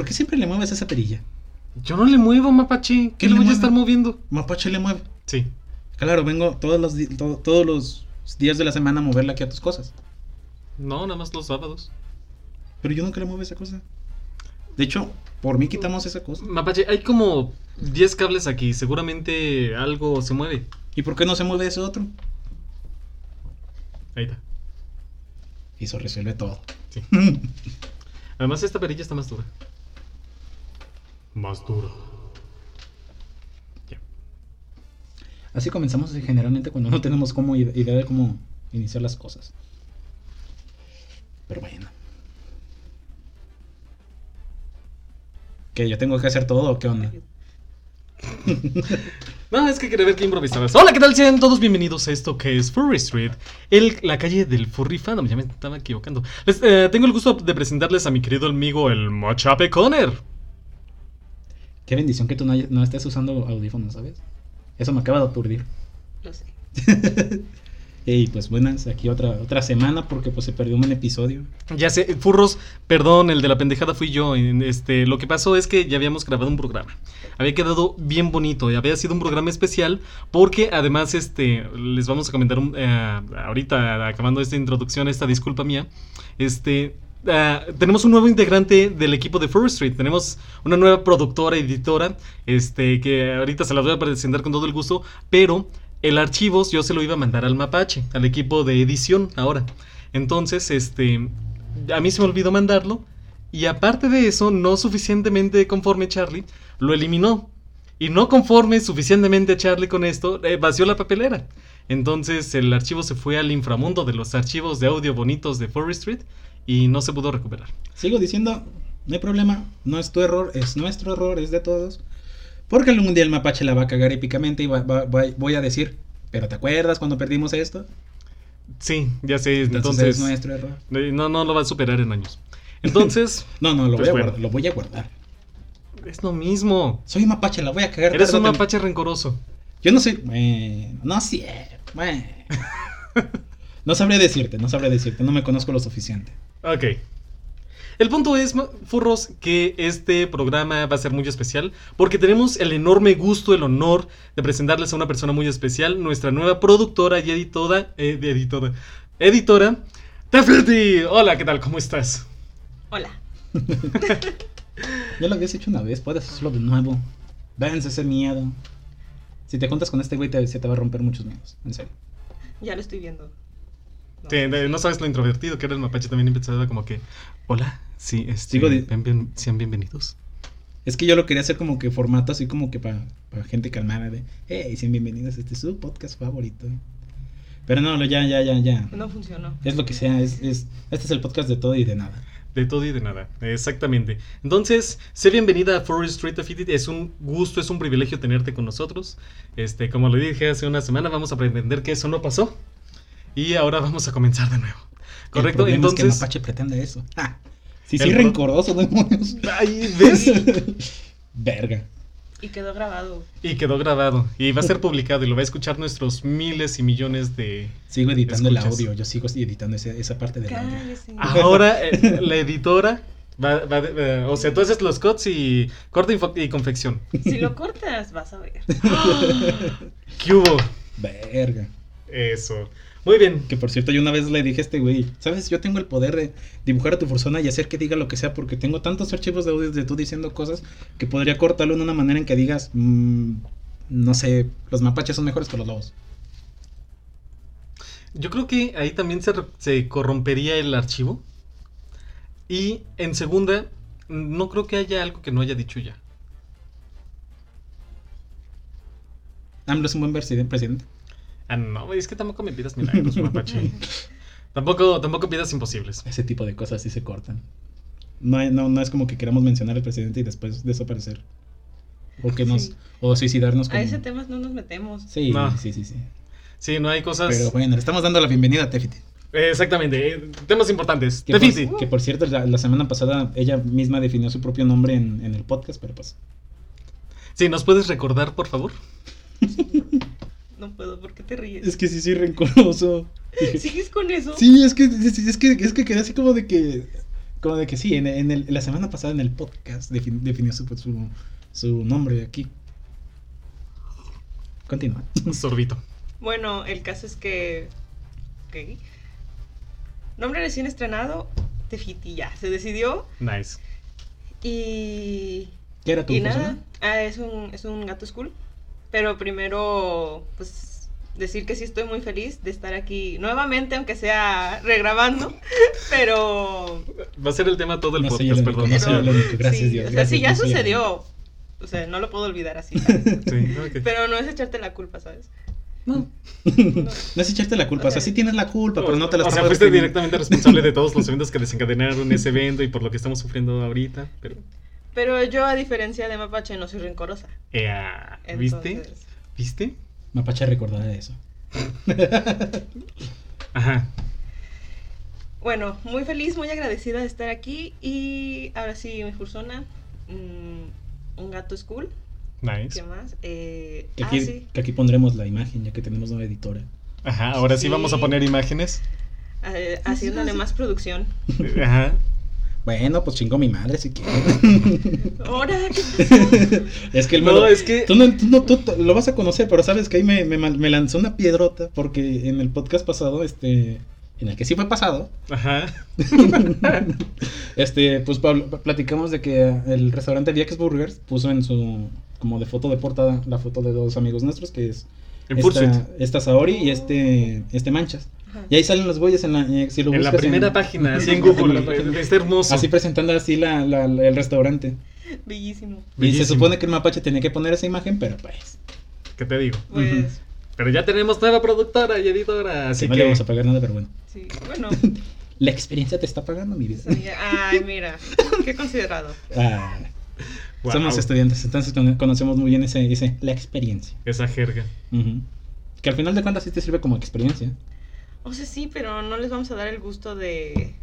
¿Por qué siempre le mueves esa perilla? Yo no le muevo, Mapache. ¿Qué, ¿Qué le le voy a estar moviendo? Mapache le mueve. Sí. Claro, vengo todos los, di- to- todos los días de la semana a moverle aquí a tus cosas. No, nada más los sábados. Pero yo nunca le muevo esa cosa. De hecho, por mí quitamos esa cosa. Mapache, hay como 10 cables aquí. Seguramente algo se mueve. ¿Y por qué no se mueve ese otro? Ahí está. Y eso resuelve todo. Sí. Además, esta perilla está más dura. Más dura. Ya. Así comenzamos generalmente cuando no tenemos como ide- idea de cómo iniciar las cosas. Pero bueno. ¿Que yo tengo que hacer todo o qué onda? No, es que quería ver qué improvisabas. Hola, ¿qué tal? Sean todos bienvenidos a esto que es Furry Street, el, la calle del Furry Fandom. Ya me estaba equivocando. Les, eh, tengo el gusto de presentarles a mi querido amigo, el Mochape Conner. Qué bendición que tú no, no estés usando audífonos, ¿sabes? Eso me acaba de aturdir. Lo sé. Y pues buenas, aquí otra, otra semana porque pues se perdió un episodio. Ya sé, Furros, perdón, el de la pendejada fui yo. Este, lo que pasó es que ya habíamos grabado un programa. Había quedado bien bonito y había sido un programa especial porque además este les vamos a comentar un- eh, ahorita acabando esta introducción, esta disculpa mía. Este ah, tenemos un nuevo integrante del equipo de Furry Street. Tenemos una nueva productora, editora, este que ahorita se las voy a presentar con todo el gusto, pero el archivo yo se lo iba a mandar al Mapache, al equipo de edición ahora. Entonces, este, a mí se me olvidó mandarlo. Y aparte de eso, no suficientemente conforme Charlie, lo eliminó. Y no conforme suficientemente Charlie con esto, eh, vació la papelera. Entonces el archivo se fue al inframundo de los archivos de audio bonitos de Forest Street y no se pudo recuperar. Sigo diciendo, no hay problema, no es tu error, es nuestro error, es de todos. Porque algún día el mapache la va a cagar épicamente y va- va- va- voy a decir, pero ¿te acuerdas cuando perdimos esto? Sí, ya sé, Entonces, entonces... es nuestro error. no, no lo va a superar en años. Entonces, No, no, lo, Pues voy, a guardar, lo voy a guardar. es lo mismo. Soy mapache, la voy a cagar. Eres un mapache rencoroso. Yo no soy... Bueno, no sé. Bueno. No sabré decirte, no sabré decirte, no me conozco lo suficiente. Ok. El punto es, furros, que este programa va a ser muy especial porque tenemos el enorme gusto, el honor de presentarles a una persona muy especial, nuestra nueva productora y editora, eh, editora, editora, Tefleti. Hola, ¿qué tal? ¿Cómo estás? Hola. Ya lo habías hecho una vez, puedes hacerlo de nuevo. Vence ese miedo. Si te juntas con este güey, te- se te va a romper muchos miedos, en serio. Ya lo estoy viendo. No. De- no sabes lo introvertido que era el mapache, también empezaba como que, hola, sí, este, sean bienvenidos. Es que yo lo quería hacer como que formato así como que para gente calmada de, hey, sean bienvenidos, este es su podcast favorito. Pero no, ya, ya, ya, ya. No funcionó. Es lo que sea, es, es, este es el podcast de todo y de nada. De todo y de nada, exactamente. Entonces, sé bienvenida a Forest Street Affinity. Es un gusto, es un privilegio tenerte con nosotros. Este, como le dije hace una semana, vamos a pretender que eso no pasó. Y ahora vamos a comenzar de nuevo. Correcto, El entonces. es que Mapache pretende eso. Ah, sí, sí, rencoroso, demonios. Ay, ¿ves? Verga. Y quedó grabado. y quedó grabado. Y va a ser publicado y lo va a escuchar nuestros miles y millones de. Sigo editando el audio, yo sigo editando esa, esa parte del audio. Ahora, eh, la editora. Va, va eh, o sea, tú haces los cuts y corte y, confección. Si lo cortas, vas a ver. ¿Qué hubo? Verga. Eso. Muy bien. Que por cierto, yo una vez le dije a este güey, ¿sabes? Yo tengo el poder de dibujar a tu persona y hacer que diga lo que sea, porque tengo tantos archivos de audio de tú diciendo cosas que podría cortarlo en una manera en que digas, mm, no sé, los mapaches son mejores que los lobos. Yo creo que ahí también se, se corrompería el archivo. Y en segunda, no creo que haya algo que no haya dicho ya. AMLO es un buen presiden- presidente. Ah, no, es que tampoco me pidas milagros, mapache. tampoco, tampoco pidas imposibles. Ese tipo de cosas sí se cortan. No, hay- no, no es como que queramos mencionar al presidente y después desaparecer. O que nos, Sí. o suicidarnos A como- ese tema no nos metemos. Sí, No. sí, sí, sí. Sí, no hay cosas. Pero bueno, le estamos dando la bienvenida a Tefiti. Exactamente, eh, temas importantes. Que, por, Tefiti. que por cierto, la, la semana pasada ella misma definió su propio nombre en, en el podcast, pero pues Sí, ¿nos puedes recordar, por favor? No puedo, ¿por qué te ríes? Es que sí soy rencoroso. ¿Sigues con eso? sí, es que, es, es que, es que quedé así como de que. Como de que sí, en, en el- la semana pasada en el podcast defin- definió su, su, su nombre aquí. Continúa. Sorbito. Bueno, el caso es que. Ok. Nombre recién estrenado, Tefiti ya. Se decidió. Nice. Y. ¿Qué era tu Y nada. Ah, es un, es un gato school. Pero primero, pues. Decir que sí estoy muy feliz de estar aquí nuevamente, aunque sea regrabando. Pero. Va a ser el tema todo el No podcast, único, perdón. no soy el único. Gracias, sí, Dios. O sea, gracias, sí, ya sucedió. O sea, no lo puedo olvidar así. ¿sabes? Sí, ok. Pero no es echarte la culpa, ¿sabes? No. No es echarte la culpa, o sea, sí tienes la culpa, pero no te la O sea, fuiste directamente responsable de todos los eventos que desencadenaron ese evento y por lo que estamos sufriendo ahorita. Pero. Pero yo, a diferencia de Mapache, no soy rencorosa. Ea, ¿Viste? Entonces, ¿Viste? Mapache recordará eso. Ajá. Bueno, muy feliz, muy agradecida de estar aquí. Y ahora sí, mi persona. mm, un gato school. ¿Qué Nice. más? Eh, Que ah, aquí, sí. que aquí pondremos la imagen, ya que tenemos una editora. Ajá, ahora sí, Sí. vamos a poner imágenes. eh, haciéndole más producción. Ajá. Bueno, pues chingo mi madre si quieres. Ahora, es que el No, malo- es que- Tú, no, tú, no- tú lo vas a conocer, pero sabes que ahí me, me, lanzó una piedrota porque en el podcast pasado, este... En el que sí fue pasado, Ajá. este, pues platicamos de que el restaurante Vieques Burgers puso en su, como de foto de portada, la foto de dos amigos nuestros, que es En esta, esta Saori y este, este Manchas. Y ahí salen los güeyes en la, eh, si lo En la primera página, así en Google. Está hermoso. Así presentando así la, la- la- el restaurante. Bellísimo. Y se supone que el mapache tenía que poner esa imagen, pero pues... ¿Qué te digo? Pues, Pero ya tenemos nueva productora y editora, así no que. le vamos a pagar nada, pero bueno. sí, bueno. La experiencia te está pagando, mi vida. sí, Ay, mira, qué considerado. Ah, Wow. Somos estudiantes, entonces cono- conocemos muy bien ese, ese la experiencia. Esa jerga. Que al final de cuentas sí te sirve como experiencia. O sea, sí, pero no les vamos a dar el gusto de.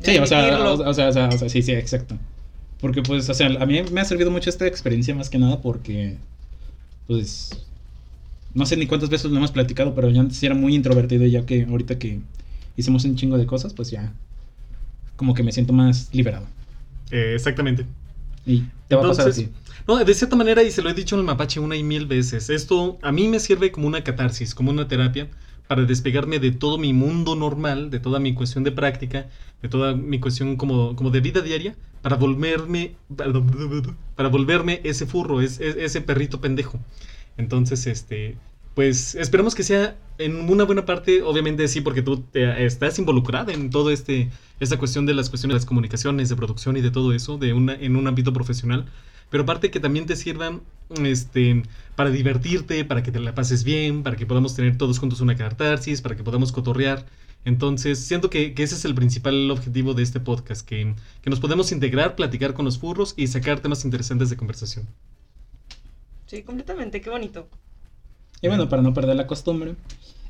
de Sí, o sea, o, o sea, o sea, o sea, sí, sí, exacto. Porque pues, o sea, a mí me ha servido mucho esta experiencia más que nada porque, pues, no sé ni cuántas veces lo hemos platicado, pero yo antes era muy introvertido y ya que ahorita que hicimos un chingo de cosas, pues ya, como que me siento más liberado. Eh, exactamente. Y te va a pasar Entonces, así. No, de cierta manera, y se lo he dicho en el mapache una y mil veces, esto a mí me sirve como una catarsis, como una terapia, para despegarme de todo mi mundo normal, de toda mi cuestión de práctica, de toda mi cuestión como, como de vida diaria, para volverme, para volverme ese furro, es- es- ese perrito pendejo. Entonces, este, pues esperemos que sea en una buena parte, obviamente sí, porque tú te- estás involucrada en todo este, esta cuestión de las cuestiones de las comunicaciones, de producción y de todo eso, de una, en un ámbito profesional, pero aparte que también te sirvan este, para divertirte, para que te la pases bien, para que podamos tener todos juntos una catarsis, para que podamos cotorrear. Entonces, siento que, que ese es el principal objetivo de este podcast, que, que nos podemos integrar, platicar con los furros y sacar temas interesantes de conversación. Sí, completamente, qué bonito. Y bueno, para no perder la costumbre,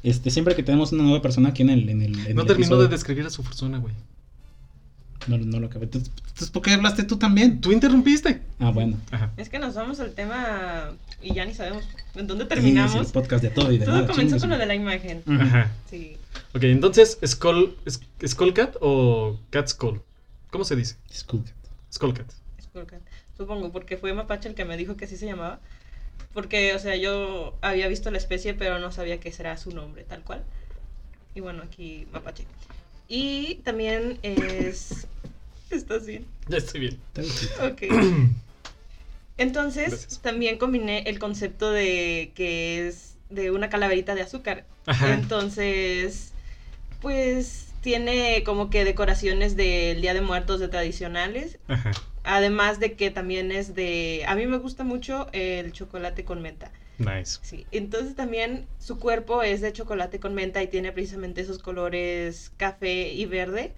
este, siempre que tenemos una nueva persona aquí en el, en el, en No el terminó episodio- de describir a su persona, güey. No, no lo acabé. Entonces, ¿por qué hablaste tú también? Tú interrumpiste. Ah, bueno. Ajá. Es que nos vamos al tema y ya ni sabemos en dónde Sí, terminamos. sí, el podcast de todo y de Todo nada. comenzó chingue con lo de la imagen. Ajá. Sí. Ok, entonces, Skull, ¿es- ¿Skullcat o Cat Skull? ¿Cómo se dice? Disculpe. Skullcat. Skullcat. Supongo, porque fue Mapache el que me dijo que así se llamaba. Porque, o sea, yo había visto la especie, pero no sabía que será su nombre, tal cual. Y bueno, aquí Mapache. Y también es. ¿Estás bien? Ya estoy bien. Ok. Entonces, Gracias. también combiné el concepto de que es de una calaverita de azúcar. Ajá. Entonces, pues tiene como que decoraciones del Día de Muertos de tradicionales. Ajá. Además de que también es de... A mí me gusta mucho el chocolate con menta. Nice. Sí. Entonces también su cuerpo es de chocolate con menta y tiene precisamente esos colores café y verde.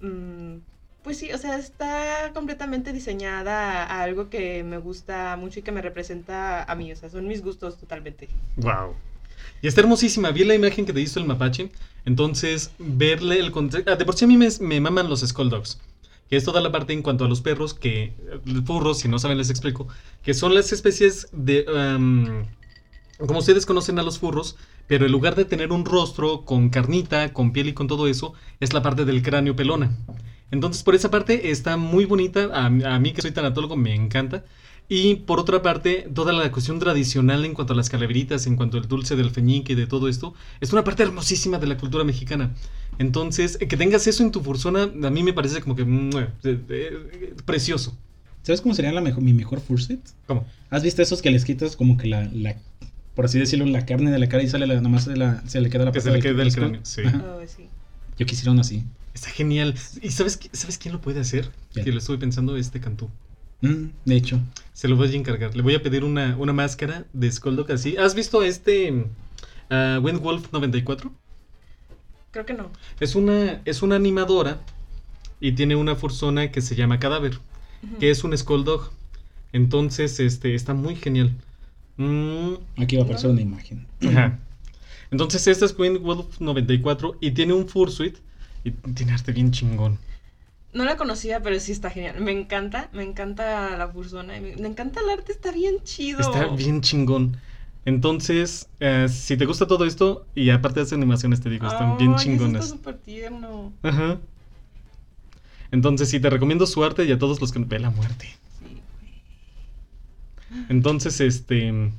Mm, pues sí, o sea, está completamente diseñada a algo que me gusta mucho y que me representa a mí. O sea, son mis gustos totalmente. Wow. Y está hermosísima. Vi la imagen que te hizo el mapache. Entonces, verle el contexto. de por sí a mí me, me maman los Skull Dogs. Que es toda la parte en cuanto a los perros, que. eh, Furros, si no saben, les explico. Que son las especies de. como ustedes conocen a los furros, pero en lugar de tener un rostro con carnita, con piel y con todo eso, es la parte del cráneo pelona. Entonces, por esa parte está muy bonita. A, a mí que soy tanatólogo me encanta. Y por otra parte, toda la cuestión tradicional en cuanto a las calaveritas, en cuanto al dulce del feñique y de todo esto, es una parte hermosísima de la cultura mexicana. Entonces, que tengas eso en tu fursona, a mí me parece como que ¡mua! Eh, precioso. ¿Sabes cómo sería la mejor, mi mejor fursuit? ¿Cómo? ¿Has visto esos que les quitas como que la, la por así decirlo, la carne de la cara y sale la, nomás de la, se le queda la Que se parte le quede del cráneo, sí. Oh, sí. Yo quisiera uno así. Está genial. ¿Y sabes, qui- sabes quién lo puede hacer? ¿Quién? Que lo estuve pensando, este Cantú. Mm, de hecho. Se lo voy a encargar. Le voy a pedir una, una máscara de Skulldock así. ¿Has visto este ah, Windwolf 94? Creo que no. Es una, es una animadora y tiene una fursona que se llama Cadáver, que es un Skulldog. Entonces, este, está muy genial. Mm, Aquí va a aparecer una imagen. ajá. Entonces, esta es Windwolf 94 y tiene un fursuit y tiene arte bien chingón. No la conocía, pero sí está genial. Me encanta, me encanta la fursona. y Me, me encanta el arte, está bien chido. Está bien chingón. Entonces, eh, si te gusta todo esto, y aparte de las animaciones, te digo, están bien chingonas. Está súper tierno. Ajá. Entonces, sí, te recomiendo su arte y a todos los que ve la muerte. Sí. Entonces, este.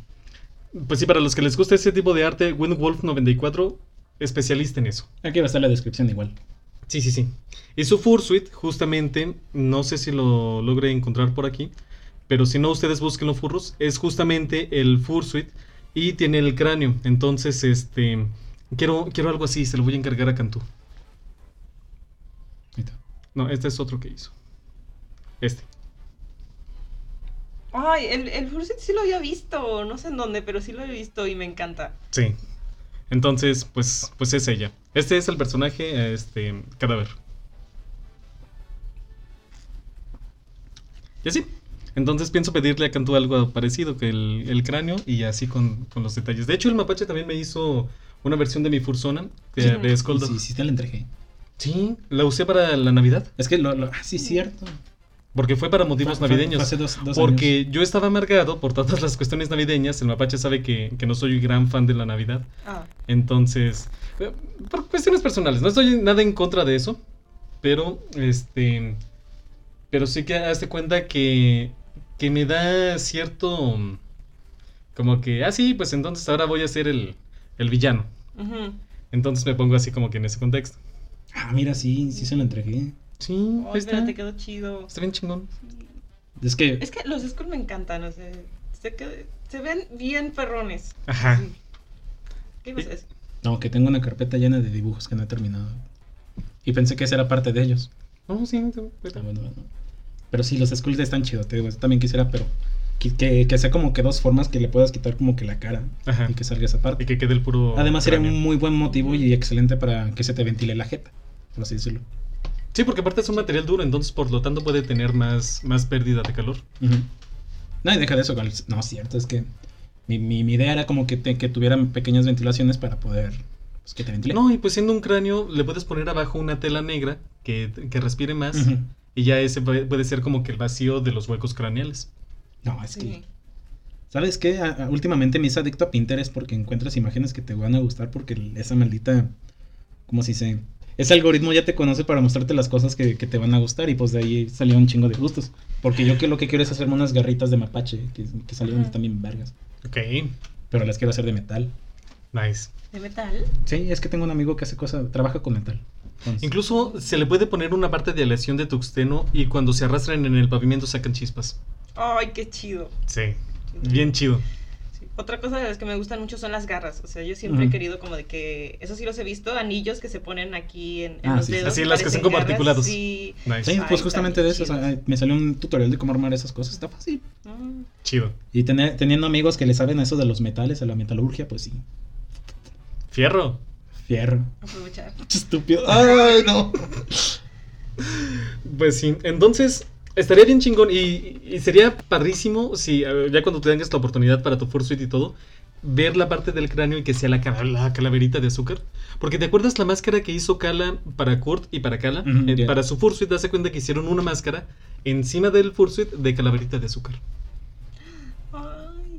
Pues sí, para los que les gusta ese tipo de arte, Windwolf 94, especialista en eso. Aquí va a estar la descripción igual. Sí, sí, sí. Y su Fursuit, justamente, no sé si lo logre encontrar por aquí, pero si no, ustedes búsquenlo, furros. Es justamente el Fursuit y tiene el cráneo. Entonces, este. Quiero, quiero algo así, se lo voy a encargar a Cantú. No, este es otro que hizo. Este. Ay, el, el fursuit sí lo había visto. No sé en dónde, pero sí lo he visto y me encanta. Sí. Entonces, pues, pues es ella. Este es el personaje, este, cadáver. Y así. Entonces pienso pedirle a Cantú algo parecido que el, el cráneo y así con, con los detalles. De hecho, el mapache también me hizo una versión de mi fursona de, Sí. de Sí, sí, te la entregué. Sí, la usé para la Navidad. Es que lo, lo- ah, sí, cierto. Porque fue para motivos Fue- navideños. fue hace dos- dos porque años. yo estaba amargado por todas las cuestiones navideñas. El mapache sabe que, que no soy gran fan de la Navidad. Ah, Entonces, eh, por cuestiones personales, no estoy nada en contra de eso, pero este, pero sí que hazte cuenta que, que me da cierto, como que, ah, sí, pues entonces ahora voy a ser el, el villano. ujú. Entonces me pongo así como que en ese contexto. Ah, mira, sí, sí se lo entregué. Sí, está. pero te quedó chido. Está bien chingón. Es que, Es que los Skull me encantan, o sea, se, qued- se ven bien perrones. Ajá. Sí. ¿Qué ibas a decir? no, que tengo una carpeta llena de dibujos que no he terminado. Y pensé que esa era parte de ellos. No, sí, sí, Ah, bueno, bueno. Pero sí, los skulls están chidos, te digo, también quisiera, pero que, que, que sea como que dos formas que le puedas quitar como que la cara Ajá. y que salga esa parte. Y que quede el puro. Además sería cráneo. un muy buen motivo y excelente para que se te ventile la jeta, por así decirlo. Sí, porque aparte es un material duro, entonces por lo tanto puede tener más, más pérdida de calor. No, y deja de eso. No, es cierto, es que mi, mi, mi idea era como que, te- que tuvieran pequeñas ventilaciones para poder pues, que te ventile. No, y pues siendo un cráneo, le puedes poner abajo una tela negra que, que respire más. Y ya ese puede, puede ser como que el vacío de los huecos craneales. No, es que. ¿Sabes qué? A- a- últimamente me hice adicto a Pinterest porque encuentras imágenes que te van a gustar porque esa maldita. ¿Cómo se dice? Ese algoritmo ya te conoce para mostrarte las cosas que, que te van a gustar y pues de ahí salió un chingo de gustos. Porque yo que lo que quiero es hacerme unas garritas de mapache que, que salieron Ajá. también vergas. Ok, Pero las quiero hacer de metal. nice. ¿De metal? Sí, es que tengo un amigo que hace cosas, trabaja con metal. Entonces- Incluso se le puede poner una parte de aleación de tuxteno y cuando se arrastran en el pavimento sacan chispas. Ay, qué chido. Sí, bien chido. Otra cosa de las que me gustan mucho son las garras. O sea, yo siempre he querido como de que, eso sí los he visto, anillos que se ponen aquí en, en Ah, los sí, dedos. Así, las que son como garras. articulados. Sí. Nice. Sí, Ay, pues justamente de eso. o sea, chidos. me salió un tutorial de cómo armar esas cosas. Está fácil. Mm. Chido. Y tener, teniendo amigos que le saben a eso de los metales, a la metalurgia, pues sí. Fierro. Fierro. Aprovechar. Estúpido. Ay, no. Pues sí, entonces estaría bien chingón y, y sería padrísimo si ya cuando tengas la oportunidad para tu Fursuit y todo, ver la parte del cráneo y que sea la, cara- la calaverita de azúcar. Porque te acuerdas la máscara que hizo Kala para Kurt y para Kala? Eh. Para su Fursuit, das cuenta que hicieron una máscara encima del Fursuit de calaverita de azúcar.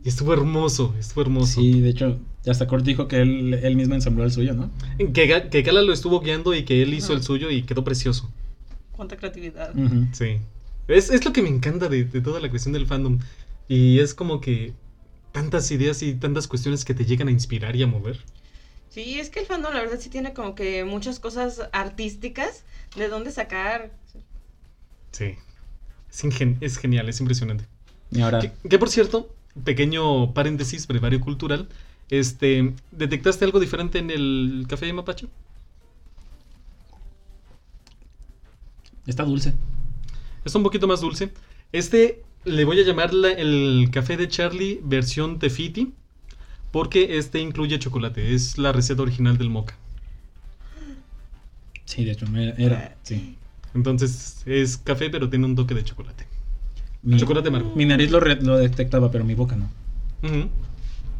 Y estuvo hermoso, estuvo hermoso. Sí, de hecho, ya hasta Kurt dijo que él, él mismo ensambló el suyo, ¿no? Que, que Kala lo estuvo guiando y que él hizo el suyo y quedó precioso. Cuánta creatividad. Sí. Es, es lo que me encanta de, de toda la cuestión del fandom. Y es como que tantas ideas y tantas cuestiones que te llegan a inspirar y a mover. Sí, es que el fandom la verdad sí tiene como que muchas cosas artísticas de dónde sacar. Sí. Es, ingen- es genial, es impresionante. Y ahora, Que, que, por cierto, pequeño paréntesis, brevario cultural. Este, ¿detectaste algo diferente en el café de Mapacho? está dulce. Está un poquito más dulce. Este le voy a llamar la- el café de Charlie versión Tefiti. Porque este incluye chocolate. Es la receta original del mocha. Sí, de hecho, era, era- sí. Entonces es café, pero tiene un toque de chocolate. Mi, Chocolate amargo. mi nariz lo, re- lo detectaba, pero mi boca no.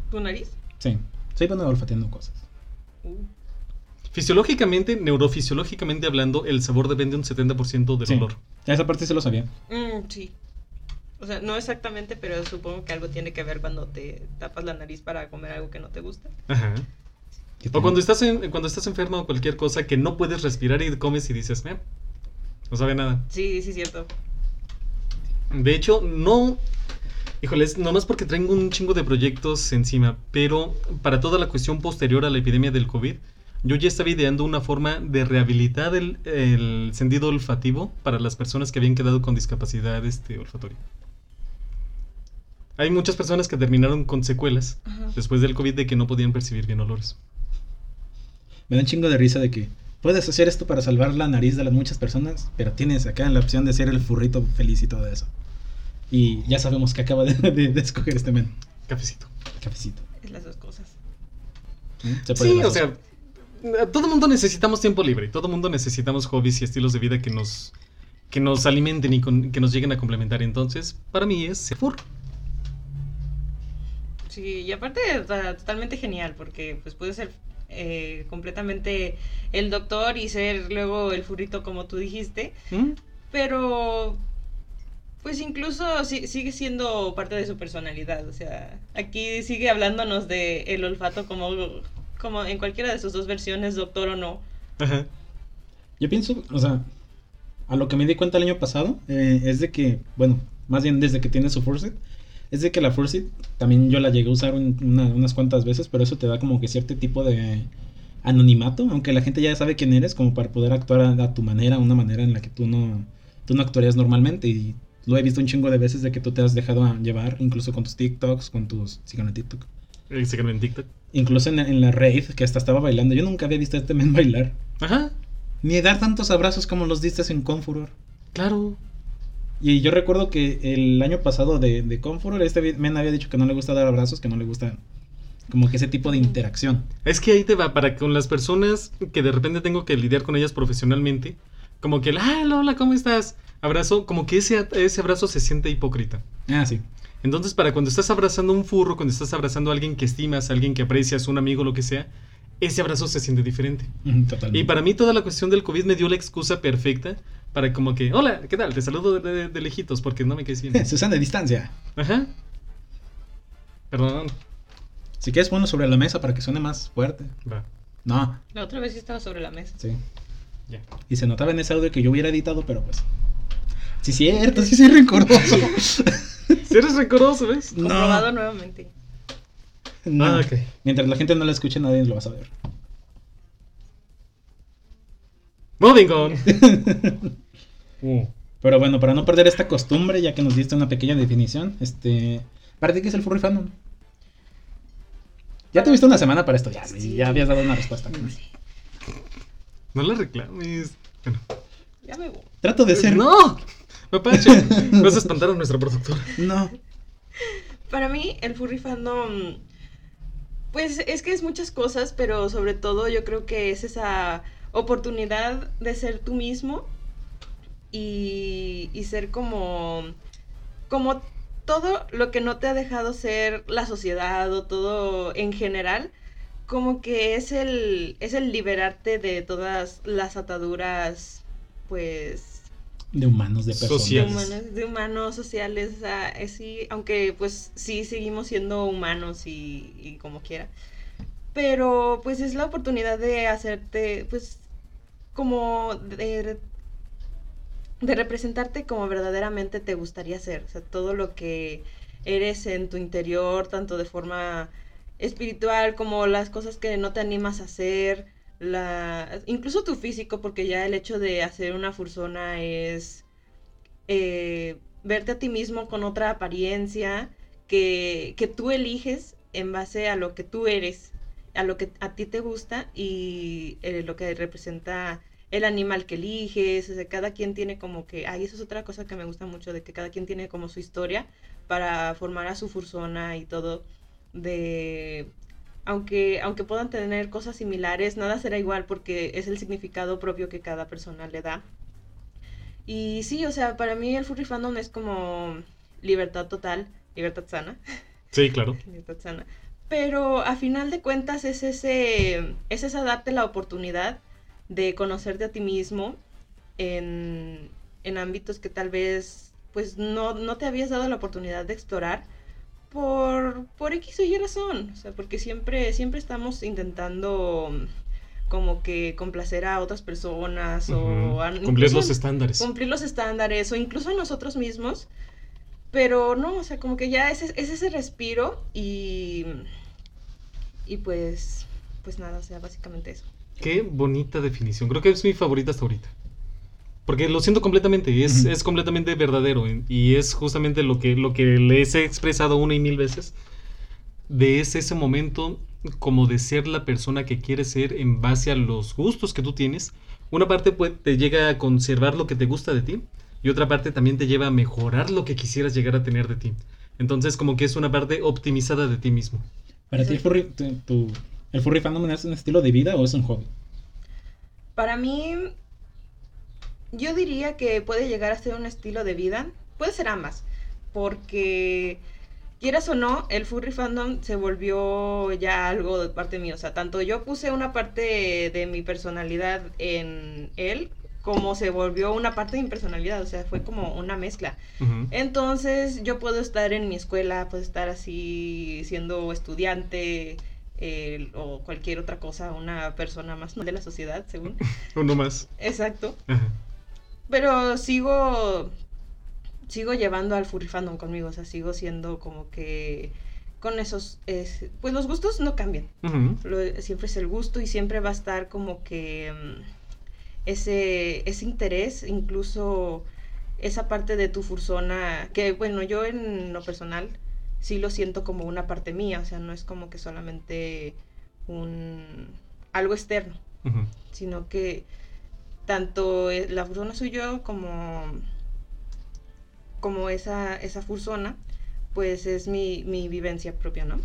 ¿Tu nariz? Sí, soy bueno olfateando cosas. Uh. Fisiológicamente, neurofisiológicamente hablando, el sabor depende un 70% del Sí. olor. Esa parte sí lo sabía. Mm, sí. O sea, no exactamente, pero supongo que algo tiene que ver cuando te tapas la nariz para comer algo que no te gusta. Ajá. O cuando estás, en, cuando estás enfermo o cualquier cosa que no puedes respirar y comes y dices, "Eh, no sabe nada. Sí, sí, cierto. De hecho, no. Híjoles, nomás porque traigo un chingo de proyectos encima, pero para toda la cuestión posterior a la epidemia del COVID, yo ya estaba ideando una forma de rehabilitar el, el sentido olfativo para las personas que habían quedado con discapacidad este, olfatoria. Hay muchas personas que terminaron con secuelas Ajá. después del COVID de que no podían percibir bien olores. Me da un chingo de risa de que puedes hacer esto para salvar la nariz de las muchas personas, pero tienes acá la opción de ser el furrito feliz y todo eso. Y ya sabemos que acaba de, de- de escoger este men. Cafecito. Cafecito. Es las dos cosas. ¿eh? Se puede Sí, o sea, todo mundo necesitamos tiempo libre, todo mundo necesitamos hobbies y estilos de vida que nos que nos alimenten y con- que nos lleguen a complementar. Entonces, para mí es ser furro. Sí, y aparte sea, totalmente genial, porque pues puede ser eh, completamente el doctor y ser luego el furrito como tú dijiste, ¿Mm? pero pues incluso si- sigue siendo parte de su personalidad, o sea, aquí sigue hablándonos de el olfato como, como en cualquiera de sus dos versiones, doctor o no. Ajá. Yo pienso, o sea, a lo que me di cuenta el año pasado, eh, es de que, bueno, más bien desde que tiene su Furset, es de que la Furset también yo la llegué a usar un- una- unas cuantas veces, pero eso te da como que cierto tipo de anonimato, aunque la gente ya sabe quién eres, como para poder actuar a, a tu manera, una manera en la que tú no, tú no actuarías normalmente. Y lo he visto un chingo de veces de que tú te has dejado a llevar, incluso con tus TikToks, con tus... Síganme en TikTok. Eh, Síganme en TikTok. Incluso en, la- en la raid, que hasta estaba bailando. Yo nunca había visto a este men bailar. Ajá. Ni dar tantos abrazos como los diste en Confuror. Claro. Y yo recuerdo que el año pasado de, de Confuror, este men había dicho que no le gusta dar abrazos, que no le gusta como que ese tipo de interacción. Es que ahí te va, para con las personas que de repente tengo que lidiar con ellas profesionalmente, como que el, ah, hola, ¿cómo estás? Abrazo, como que ese, ese abrazo se siente hipócrita. Ah, sí. Entonces, para cuando estás abrazando a un furro, cuando estás abrazando a alguien que estimas, a alguien que aprecias, un amigo, lo que sea, ese abrazo se siente diferente. Ujú, Totalmente. Y para mí toda la cuestión del COVID me dio la excusa perfecta para como que, hola, ¿qué tal? Te saludo de, de- de lejitos porque no me quedé bien. Susana de distancia. Ajá. Perdón. Si quieres ponlo sobre la mesa para que suene más fuerte. Va, No, La otra vez sí estaba sobre la mesa. sí. ya. Y se notaba en ese audio que yo hubiera editado, pero pues. Sí, cierto, sí soy rencoroso. Si eres rencoroso, ¿ves? Comprobado no, nuevamente. no. Ah, ok. Mientras la gente no la escuche, nadie lo va a saber. Moving on. Uh. Pero bueno, para no perder esta costumbre, ya que nos diste una pequeña definición, este. ¿Para ti qué es el furry fandom? Ya tuviste una semana para estudiar y Sí. ya habías dado una respuesta. No le reclames. Bueno. Ya me voy. Trato de ser. ¡No! Mapache, vas a espantar a nuestra productora. No. Para mí, el furry fandom, pues es que es muchas cosas, pero sobre todo yo creo que es esa oportunidad de ser tú mismo y, y ser como, como todo lo que no te ha dejado ser la sociedad o todo en general, como que es el, es el liberarte de todas las ataduras, pues De humanos, de personas. de Sociales. humanos, de humanos sociales, o sea, es sí, aunque pues sí seguimos siendo humanos y, y como quiera. Pero pues es la oportunidad de hacerte, pues, como de de representarte como verdaderamente te gustaría ser, o sea, todo lo que eres en tu interior, tanto de forma espiritual como las cosas que no te animas a hacer, la, incluso tu físico, porque ya el hecho de hacer una fursona es eh, verte a ti mismo con otra apariencia que, que tú eliges en base a lo que tú eres, a lo que a ti te gusta y eh, lo que representa el animal que eliges, o sea, cada quien tiene como que, ay, eso es otra cosa que me gusta mucho, de que cada quien tiene como su historia para formar a su fursona y todo, de, aunque, aunque puedan tener cosas similares, nada será igual porque es el significado propio que cada persona le da. Y sí, o sea, para mí el furry fandom es como libertad total, libertad sana. Sí, claro. libertad sana. Pero a final de cuentas es ese, es esa darte la oportunidad de conocerte a ti mismo en, en ámbitos que tal vez pues no, no, te habías dado la oportunidad de explorar por, por X o Y razón. O sea, porque siempre, siempre estamos intentando como que complacer a otras personas o cumplir los estándares. Cumplir los estándares o incluso a nosotros mismos. Pero no, o sea, como que ya es, es ese respiro y, y pues, pues nada, o sea, básicamente eso. Qué bonita definición. Creo que es mi favorita hasta ahorita. Porque lo siento completamente, es, es completamente verdadero y es justamente lo que, lo que les he expresado una y mil veces. De ese, ese momento como de ser la persona que quieres ser en base a los gustos que tú tienes. Una parte te llega a conservar lo que te gusta de ti y otra parte también te lleva a mejorar lo que quisieras llegar a tener de ti. Entonces como que es una parte optimizada de ti mismo. Para ti, tu, ¿El furry fandom es un estilo de vida o es un hobby? Para mí, yo diría que puede llegar a ser un estilo de vida. Puede ser ambas. Porque, quieras o no, el furry fandom se volvió ya algo de parte mía. O sea, tanto yo puse una parte de mi personalidad en él, como se volvió una parte de mi personalidad. O sea, fue como una mezcla. Entonces, yo puedo estar en mi escuela, puedo estar así siendo estudiante o cualquier otra cosa, una persona más de la sociedad, según. Uno más. Exacto. Pero sigo, sigo llevando al furry fandom conmigo, o sea, sigo siendo como que con esos, pues los gustos no cambian. siempre es el gusto y siempre va a estar como que mm, ese, ese interés, incluso esa parte de tu fursona, que bueno, yo en lo personal sí lo siento como una parte mía, o sea, no es como que solamente un algo externo, sino que tanto e, la fursona soy yo como, como esa, esa fursona, pues es mi, mi vivencia propia, ¿no?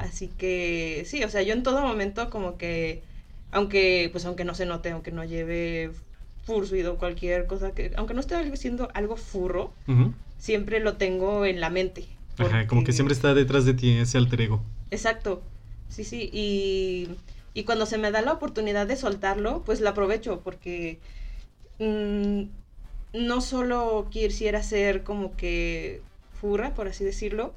Así que sí, o sea, yo en todo momento como que, aunque, pues aunque no se note, aunque no lleve fursuido, cualquier cosa que, aunque no esté haciendo algo furro, siempre lo tengo en la mente. Ajá, como que siempre está detrás de ti ese alter ego. Exacto, sí, sí, y, y cuando se me da la oportunidad de soltarlo, pues la aprovecho porque mm, no solo quisiera ser como que furra, por así decirlo,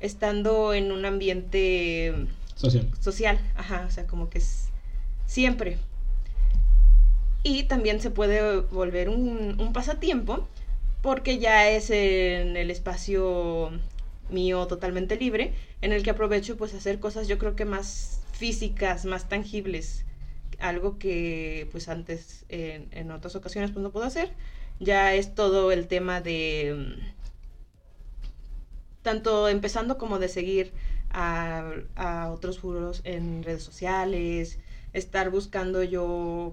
estando en un ambiente social. Social, ajá, o sea, como que es siempre. Y también se puede volver un, un pasatiempo porque ya es en el espacio mío totalmente libre, en el que aprovecho pues hacer cosas yo creo que más físicas, más tangibles, algo que pues antes en, otras ocasiones pues no puedo hacer. Ya es todo el tema de tanto empezando como de seguir a, a otros furos en redes sociales, estar buscando yo,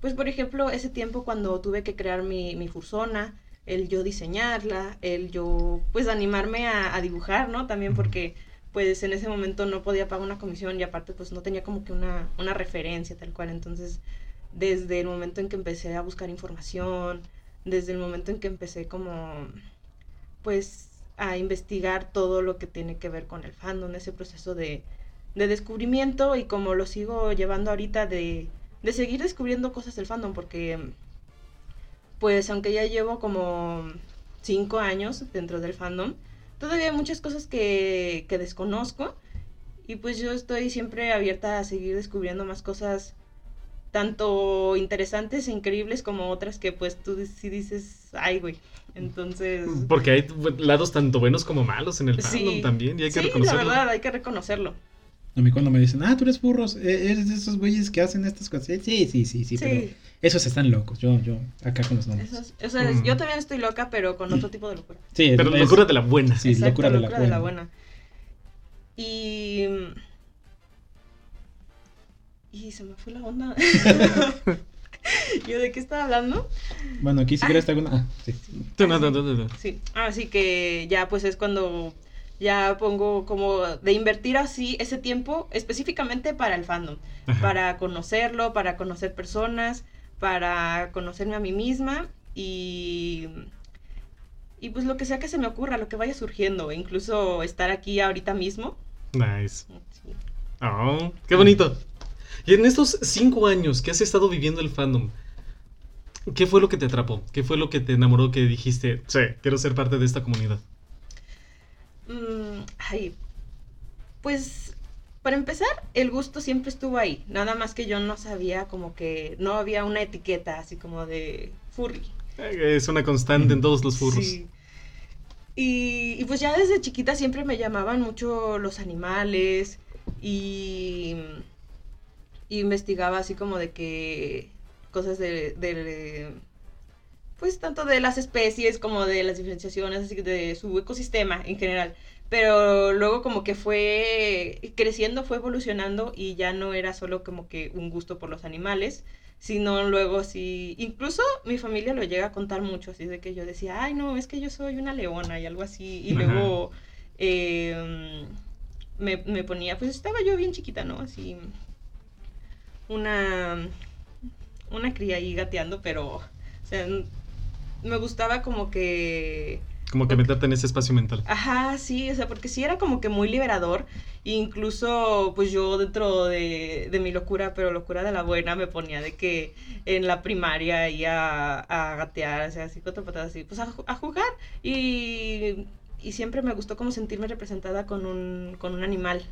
pues por ejemplo, ese tiempo cuando tuve que crear mi, mi fursona, el yo diseñarla, el yo pues animarme a, dibujar, ¿no? También porque pues en ese momento no podía pagar una comisión y aparte pues no tenía como que una, una referencia tal cual. Entonces desde el momento en que empecé a buscar información, desde el momento en que empecé como pues a investigar todo lo que tiene que ver con el fandom, ese proceso de, de descubrimiento y como lo sigo llevando ahorita de, de seguir descubriendo cosas del fandom porque pues aunque ya llevo como cinco años dentro del fandom, todavía hay muchas cosas que, que desconozco y pues yo estoy siempre abierta a seguir descubriendo más cosas tanto interesantes e increíbles como otras que pues tú sí dices, ay, güey. Entonces... Porque hay lados tanto buenos como malos en el fandom también y hay que sí, reconocerlo. la verdad, hay que reconocerlo. A mí cuando me dicen, ah, tú eres burros, e-, eres de esos güeyes que hacen estas cosas. Sí, sí, sí, sí, pero esos están locos. Yo, yo, acá con los nombres. o sea, yo también estoy loca, pero con otro tipo de locura. Sí, pero locura de la buena. Sí, locura, de, la de la buena. Y... Y se me fue la onda. ¿Yo de qué estaba hablando? Bueno, aquí si quieres alguna... Ah, sí. Sí, así que ya pues es cuando ya pongo como de invertir así ese tiempo específicamente para el fandom, para conocerlo, para conocer personas, para conocerme a mí misma y y pues lo que sea que se me ocurra, lo que vaya surgiendo, incluso estar aquí ahorita mismo. Nice. Oh, qué bonito. Y en estos cinco años que has estado viviendo el fandom, ¿qué fue lo que te atrapó? ¿Qué fue lo que te enamoró que dijiste, sí, quiero ser parte de esta comunidad? Mm, ay, pues para empezar, el gusto siempre estuvo ahí. Nada más que yo no sabía como que no había una etiqueta así como de furry. Eh, es una constante en todos los furros. Sí. Y, y, pues ya desde chiquita siempre me llamaban mucho los animales y, y investigaba así como de que cosas de, de, pues tanto de las especies como de las diferenciaciones, así de su ecosistema en general. Pero luego como que fue creciendo, fue evolucionando y ya no era solo como que un gusto por los animales, sino luego sí, incluso mi familia lo llega a contar mucho, así de que yo decía, ay no, es que yo soy una leona y algo así, y luego em, me, me ponía, pues estaba yo bien chiquita, ¿no? Así, una, una cría ahí gateando, pero, o sea, me gustaba como que... Como que meterte en ese espacio mental. Ajá, sí, o sea, porque sí era como que muy liberador. Incluso, pues yo dentro de, de mi locura, pero locura de la buena, me ponía de que en la primaria iba a, gatear, o sea, así, cuatro patadas así, pues a, a jugar. Y, y, siempre me gustó como sentirme representada con un, con un animal.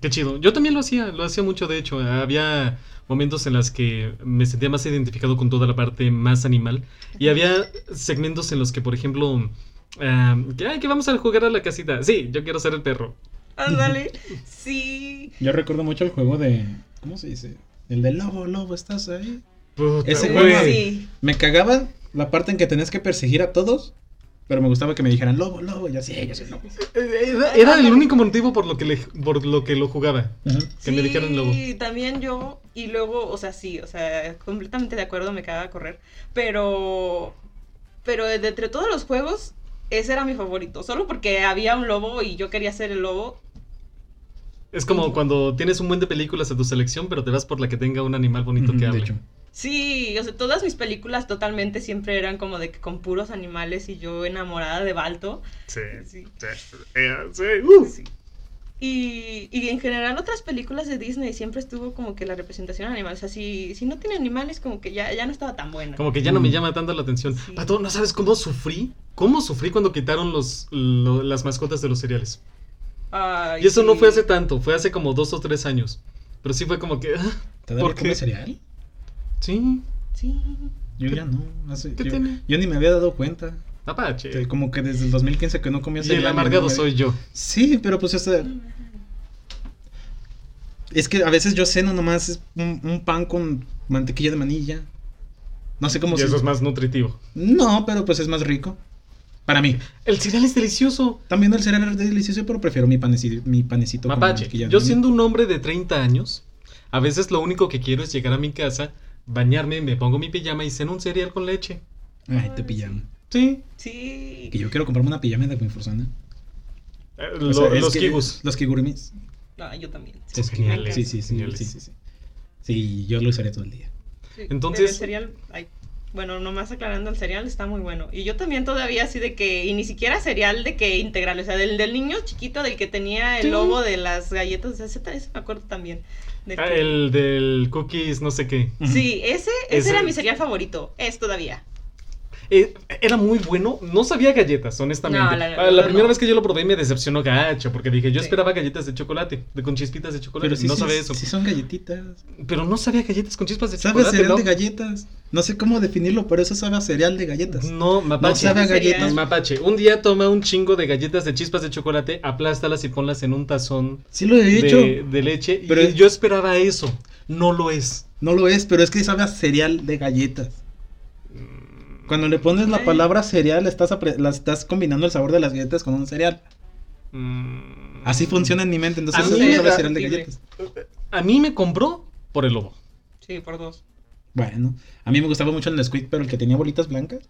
Qué chido. Yo también lo hacía, lo hacía mucho, de hecho. Había momentos en los que me sentía más identificado con toda la parte más animal. Y había segmentos en los que, por ejemplo, que, ay, que vamos a jugar a la casita. Sí, yo quiero ser el perro. Ándale, sí. Yo recuerdo mucho el juego de. ¿Cómo se dice? El de lobo, lobo, ¿estás ahí? Puta, Ese juego me cagaba la parte en que tenías que perseguir a todos pero me gustaba que me dijeran lobo, lobo, y así, yo soy lobo. Era, el único motivo por lo que, le, por lo, que lo jugaba. Que me dijeran lobo. Sí, también yo, y luego, o sea, sí, o sea, completamente de acuerdo, me quedaba a correr. Pero, pero de entre todos los juegos, ese era mi favorito. Solo porque había un lobo y yo quería ser el lobo. Es como cuando tienes un buen de películas a tu selección, pero te vas por la que tenga un animal bonito que hable. Sí, o sea, todas mis películas totalmente siempre eran como de que con puros animales y yo enamorada de Balto. Sí, sí, sí. Uh. sí, Y, y, en general otras películas de Disney siempre estuvo como que la representación animal. O sea, si, si no tiene animales, como que ya, ya no estaba tan buena. Como que ya no me mm. llama tanto la atención. Pato, ¿no sabes cómo sufrí? ¿Cómo sufrí cuando quitaron los, las mascotas de los cereales? y eso no fue hace tanto, fue hace como dos o tres años. Pero sí fue como que... Ah, ¿Te da por cereal? Sí. Sí. Yo ya no. yo, ni me había dado cuenta. Apache. como que desde el 2015 que no comía cereal. Y el amargado soy yo. Sí, pero pues este... Es que a veces yo ceno nomás es un, pan con mantequilla de manilla. No sé cómo Y eso es más nutritivo. No, pero pues es más rico. Para mí. El cereal es delicioso. También el cereal es delicioso, pero prefiero mi panecito, mi panecito Mapache, yo siendo un hombre de 30 años, a veces lo único que quiero es llegar a mi casa bañarme, me pongo mi pijama y ceno un cereal con leche. Ay, te pijama. Sí. Sí. Que yo quiero comprarme una pijama de Winforzana. Eh, los kibus. Los kigurimis. Ah, yo también. Sí, es genial. Sí, sí, sí, sí, sí, sí. Sí, yo lo usaré todo el día. Entonces. El cereal, ay, bueno, nomás aclarando, el cereal está muy bueno. Y yo también todavía así de que, y ni siquiera cereal de que integral, o sea, del, del niño chiquito del que tenía el lobo de las galletas, o sea, ese, ese me acuerdo también. Ah, el del cookies, no sé qué. Sí, ese, ese, era mi cereal favorito. Es todavía. Eh, era muy bueno. No sabía galletas, honestamente. No, la- Ah, la primera no. vez que yo lo probé me decepcionó gacho, porque dije, yo Sí. esperaba galletas de chocolate, de, con chispitas de chocolate. Pero sí, no sí, sabía eso. sí son galletitas. Pero no sabía galletas con chispas de Sabe chocolate. cereal ¿no? de galletas. No sé cómo definirlo, pero eso sabe a cereal de galletas. No, mapache. No sabe a galletas. Mapache, un día toma un chingo de galletas de chispas de chocolate, aplástalas y ponlas en un tazón Sí lo he hecho. de, de leche. Pero y yo esperaba eso. No lo es. No lo es, pero es que sabe a cereal de galletas. Cuando le pones la palabra cereal, estás, apre- la estás combinando el sabor de las galletas con un cereal. Mm. Así funciona en mi mente, entonces A eso mí me sabe a cereal de galletas. A mí me compró por el lobo. Sí, por dos. Bueno, a mí me gustaba mucho el Nesquik, pero el que tenía bolitas blancas.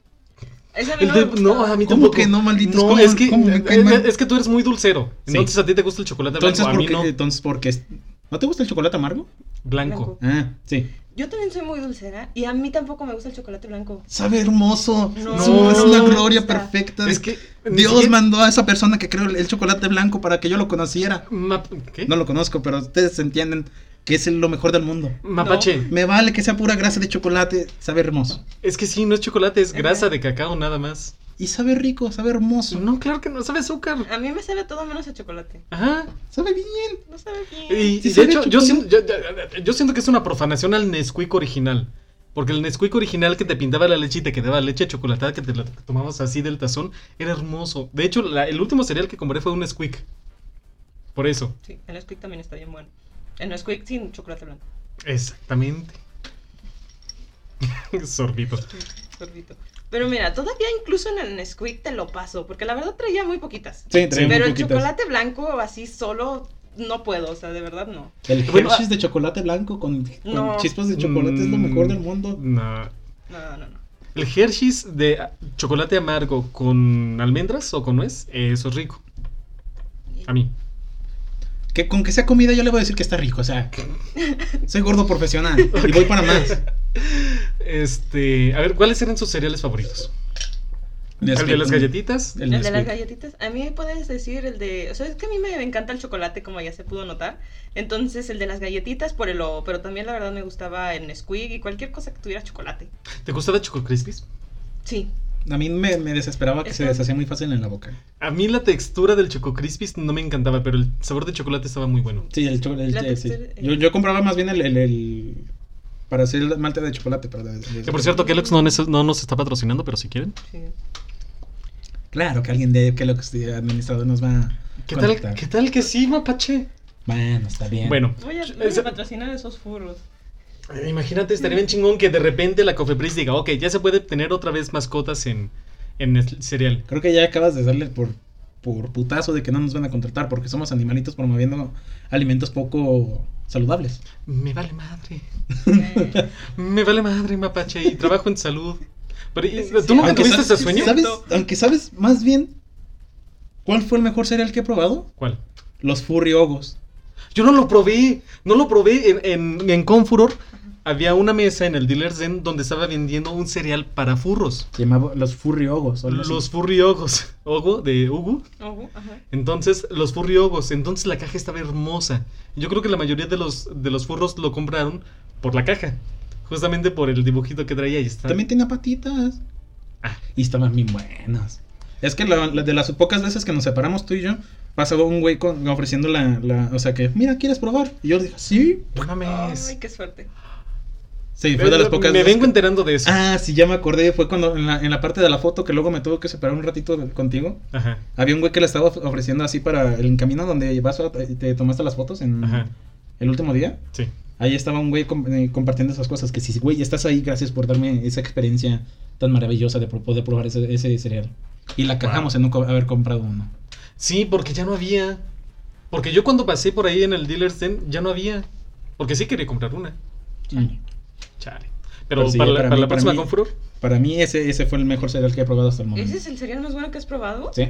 Ese a mí no, de- me no, a mí ¿Cómo tampoco. que no, ¿Cómo- es que, cómo eh, mal? es que tú eres muy dulcero. Sí. Entonces a ti te gusta el chocolate Entonces, blanco. A ¿por mí qué? no. Entonces, porque es- ¿No te gusta el chocolate amargo? Blanco. Ah, sí. Yo también soy muy dulcera y a mí tampoco me gusta el chocolate blanco. Sabe hermoso. No, es, un- es una gloria perfecta. de- Es que. Dios mandó a esa persona que creó el, el chocolate blanco para que yo lo conociera. ¿Qué? No lo conozco, pero ustedes entienden que es lo mejor del mundo. Mapache. Me vale que sea pura grasa de chocolate, sabe hermoso. Es que sí, no es chocolate, es Ajá. grasa de cacao nada más. Y sabe rico, sabe hermoso. No, claro que no, sabe azúcar. A mí me sabe todo menos a chocolate. Ajá. Sabe bien. No sabe bien. y Sí de sabe hecho, yo siento, yo, yo- yo siento que es una profanación al Nesquik original. Porque el Nesquik original que te pintaba la leche y te quedaba leche chocolatada que te la tomabas así del tazón era hermoso. De hecho, la- el último cereal que compré fue un Nesquik. Por eso. Sí, el Nesquik también está bien bueno. El Nesquik sin chocolate blanco. Exactamente. Sorbito. Sorbito. Pero mira, todavía incluso en el Nesquik te lo paso, porque la verdad traía muy poquitas. Sí, trae muy Pero el poquitas. chocolate blanco así solo no puedo, o sea, de verdad no. El Bueno, Hershey's de chocolate blanco con, con No. chispas de chocolate es lo mejor Mm, del mundo. No. No, no, no. El Hershey's de chocolate amargo con almendras o con nuez, eso es rico. A mí. Que con que sea comida yo le voy a decir que está rico, o sea, soy gordo profesional y voy para más. Este, a ver, ¿cuáles eran sus cereales favoritos? ¿El de las galletitas? El El, de las galletitas, a mí puedes decir el de, o sea, es que a mí me encanta el chocolate, como ya se pudo notar. Entonces, el de las galletitas por el lobo, pero también la verdad me gustaba el Nesquik y cualquier cosa que tuviera chocolate. ¿Te gustaba Choco Crispies? Sí. A mí me, me desesperaba que se deshacía muy fácil en la boca. A mí la textura del Choco Crispies no me encantaba, pero el sabor de chocolate estaba muy bueno. Sí, el chocolate. Sí. textura- Yo, yo compraba más bien el, el, el- para hacer el malte de chocolate. Pero de- de- Que por cierto, Kellogg's no, neces- no nos está patrocinando, pero si quieren. sí. Claro que alguien de Kellogg's de administrador nos va a ¿Qué tal. ¿Qué tal que sí, mapache? Bueno, está bien. Bueno, Voy a, voy a patrocinar esos furros. Eh, imagínate, estaría bien chingón que de repente la Cofepris diga, ok, ya se puede tener otra vez mascotas en, en el cereal. Creo que ya acabas de darle por, por putazo de que no nos van a contratar porque somos animalitos promoviendo alimentos poco saludables. Me vale madre. Me vale madre, mapache, y trabajo en salud. Pero, ¿y- Sí, sí, ¿Tú nunca Aunque tuviste sabes- ese sueño? ¿Sabes? Aunque sabes más bien cuál fue el mejor cereal que he probado. ¿Cuál? Los furriogos. Yo no lo probé, no lo probé. En, en, en Confuror había una mesa en el Dealer's Den donde estaba vendiendo un cereal para furros. Se llamaba los furriogos. Los furriogos. Ogo de Ugu. ojo, ajá. Entonces, los furriogos. Entonces la caja estaba hermosa. Yo creo que la mayoría de los, de los furros lo compraron por la caja. Justamente por el dibujito que traía y está. También tenía patitas. Ah. Y estaban bien buenas. Es que la- la- de las pocas veces que nos separamos tú y yo, pasaba un güey con- ofreciendo la, la- O sea que, mira, ¿quieres probar? Y yo dije, sí. No mames. Ay, qué suerte. Sí, fue de las pocas Me vengo enterando de eso. Ah, sí, ya me acordé. Fue cuando en la, en la parte de la foto que luego me tuvo que separar un ratito de- contigo. Ajá. Había un güey que le estaba of- ofreciendo así para el camino donde vas a- te tomaste las fotos en Ajá. el último día. Sí. Ahí estaba un güey com- eh, compartiendo esas cosas. Que sí, güey, estás ahí, gracias por darme esa experiencia tan maravillosa de pro- poder probar ese, ese cereal. Y la cagamos en no co- haber comprado uno. Sí, porque ya no había. Porque yo cuando pasé por ahí en el Dealer's Den ya no había. Porque sí quería comprar una. Chale. Pero Pues sí, para, la- para para mí- la para próxima mí- Confuror. Para mí ese, ese fue el mejor cereal que he probado hasta el momento. ¿Ese es el cereal más bueno que has probado? Sí.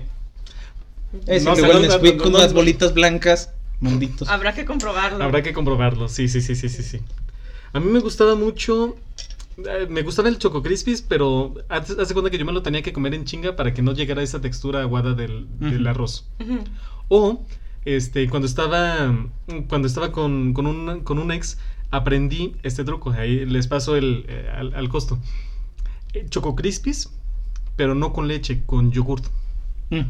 Ese No de con no. bolitas blancas. Malditos. Habrá que comprobarlo. Habrá que comprobarlo. Sí, sí, sí, sí, sí, sí. A mí me gustaba mucho. eh, Me gustaba el Choco Crispies, pero de cuenta que yo me lo tenía que comer en chinga para que no llegara esa textura aguada del, del Ujú. arroz. Ujú. O este, cuando estaba cuando estaba con, con un, con un ex, aprendí este truco. Ahí les paso el, eh, al, al costo. Eh, Choco Crispies pero no con leche, con yogurt. Mm.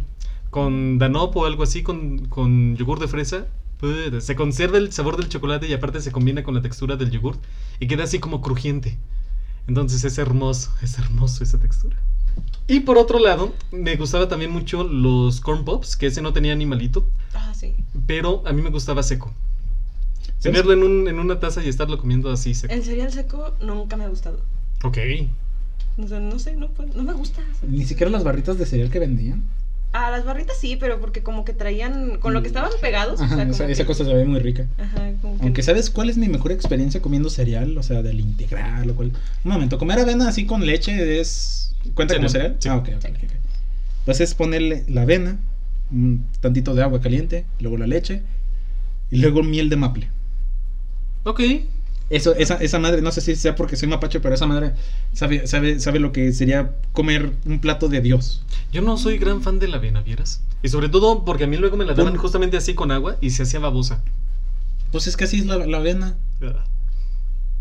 Con Danop o algo así, con, con yogur de fresa. Se conserva el sabor del chocolate y aparte se combina con la textura del yogurt y queda así como crujiente. Entonces es hermoso, es hermoso esa textura. Y por otro lado, me gustaba también mucho los corn pops, que ese no tenía animalito, Ah, sí. pero a mí me gustaba seco. Tenerlo en, un- en una taza y estarlo comiendo así seco. El cereal seco nunca me ha gustado. Ok. O sea, no sé, no, no me gusta. Ni siquiera las barritas de cereal que vendían. Ah, las barritas sí, pero porque como que traían, con lo que estaban pegados. o Ajá, sea, como esa, que- esa cosa se ve muy rica. Ajá, como que... Aunque ¿sabes cuál es mi mejor experiencia comiendo cereal? O sea, del integral o cual... Un momento, comer avena así con leche es... ¿Cuenta como Cereal, cereal? sí. Ah, ok, ok, ok. ok. Pues es ponerle la avena, un tantito de agua caliente, luego la leche y luego miel de maple. Ok. Eso, esa, esa madre, no sé si sea porque soy mapache, pero esa madre sabe, sabe, sabe lo que sería comer un plato de Dios. Yo no soy gran fan de la avena, ¿vieras? Y sobre todo porque a mí luego me la daban justamente así con agua y se hacía babosa. Pues es que así es la, la avena.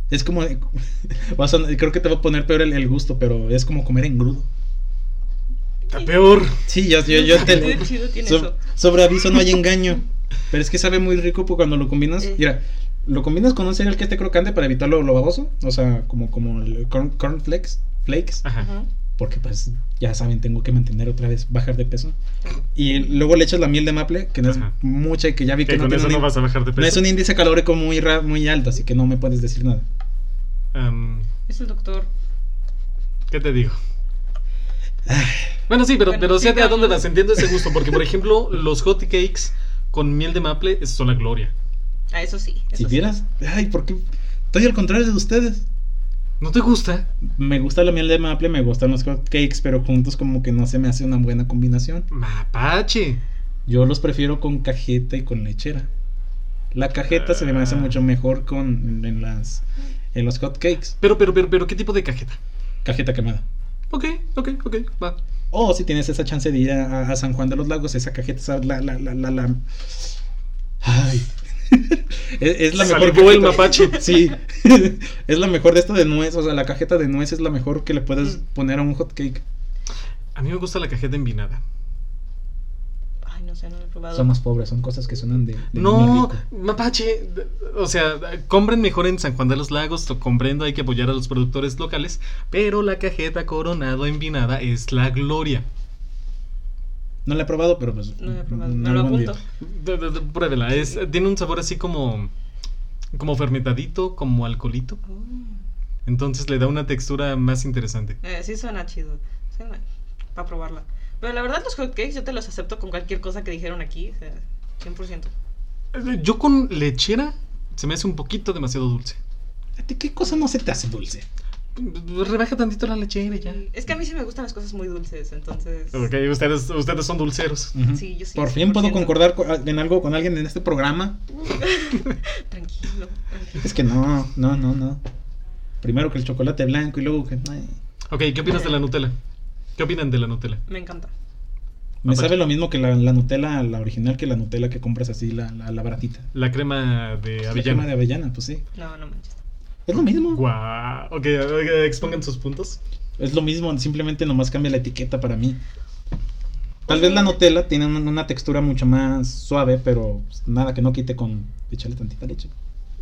Es como. vas a- creo que te va a poner peor el, el gusto, pero es como comer engrudo. Está peor. Sí, yo, yo, yo te. So- sobre aviso no hay engaño. Pero es que sabe muy rico porque cuando lo combinas. Eh. Mira, lo combinas con un cereal que esté crocante para evitar lo, lo baboso. O sea, como, como el corn, corn flakes, flakes. Ajá. Porque pues ya saben, tengo que mantener otra vez, bajar de peso. Y luego le echas la miel de maple, que no es mucha y que ya vi que, Que no, con tiene eso no vas a bajar de peso. no es un índice calórico muy, ra- muy alto, así que no me puedes decir nada. Es el doctor. ¿Qué te digo? Bueno, sí, pero, Bueno, pero sé de a dónde vas. Entiendo ese gusto. Porque, por ejemplo, los hot cakes con miel de maple son la gloria. Ah, eso sí. Eso Si sí. vieras, ay, ¿por qué? Estoy al contrario de ustedes. ¿No te gusta? Me gusta la miel de maple, me gustan los hot cakes, pero juntos como que no se me hace una buena combinación. Mapache. Yo los prefiero con cajeta y con lechera. La cajeta se me hace Ah. mucho mejor con en las en los hot cakes. Pero, pero, pero, pero, ¿qué tipo de cajeta? Cajeta quemada. Ok, ok, ok, va. O si tienes esa chance de ir a, a San Juan de los Lagos, esa cajeta, esa- la, la, la, la, la- Ay. es, es la mejor. El mapache. Sí. es la mejor de esta de nuez. O sea, la cajeta de nuez es la mejor que le puedes Mm. poner a un hot cake. A mí me gusta la cajeta envinada. Ay, no sé, no lo he probado. Somos pobres, son cosas que suenan de. No, mapache. O sea, compren mejor en San Juan de los Lagos. Lo comprendo, hay que apoyar a los productores locales. Pero la cajeta coronado envinada es la gloria. No la he probado, pero pues. No lo he probado. No lo apunto. De- de- de- pruébela. Es, tiene un sabor así como. Como fermentadito, como alcoholito. Oh. Entonces le da una textura más interesante. Eh, sí suena chido. Suena para probarla. Pero la verdad los hotcakes yo te los acepto con cualquier cosa que dijeron aquí. O sea, 100%. Eh, Yo con lechera se me hace un poquito demasiado dulce. ¿A ti ¿Qué cosa no se te hace dulce? Rebaja tantito la lechera ya. Es que a mí sí me gustan las cosas muy dulces, entonces... Ok, ustedes, ustedes son dulceros. Sí, yo sí. Por fin puedo 100%. concordar co- en algo con alguien en este programa. Tranquilo, tranquilo. Es que no, no, no, no. Primero que el chocolate blanco y luego que. ay. Ok, ¿qué opinas de la Nutella? ¿Qué opinan de la Nutella? Me encanta. Me sabe lo mismo que la, la Nutella, la original, que la Nutella que compras así, la, la, la baratita. La crema de La crema avellana. de avellana, pues sí. No, no manches. Es lo mismo. Guau. Ok, ok, expongan sus puntos. Es lo mismo, simplemente nomás cambia la etiqueta para mí. Tal vez la Nutella tiene una, textura mucho más suave, pero nada que no quite con echarle tantita leche.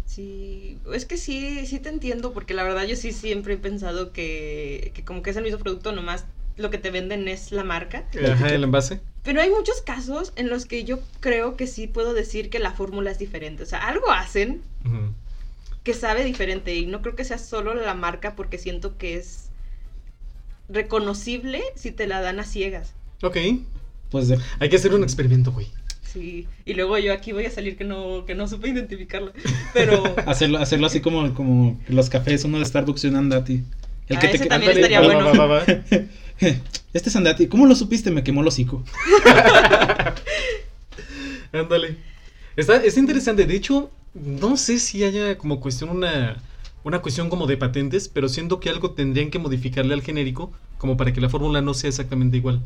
Sí, es que sí, sí te entiendo, porque la verdad yo sí siempre he pensado que, que como que es el mismo producto, nomás lo que te venden es la marca. Ajá, el envase. Pero hay muchos casos en los que yo creo que sí puedo decir que la fórmula es diferente. O sea, algo hacen Ujú. Que sabe diferente y no creo que sea solo la marca porque siento que es reconocible si te la dan a ciegas. Ok. Pues Hay que hacer un experimento, güey. Sí, y luego yo aquí voy a salir que no, que no supe identificarla. Pero hacerlo, hacerlo así como, como los cafés, uno de Starbucks y un Andati. Ah, ese también ándale, estaría va, bueno. va, va, va, va. Este es Andati. ¿Cómo lo supiste? Me quemó el hocico. Ándale. Está, está interesante. De hecho, no sé si haya como cuestión una, una cuestión como de patentes, pero siento que algo tendrían que modificarle al genérico como para que la fórmula no sea exactamente igual.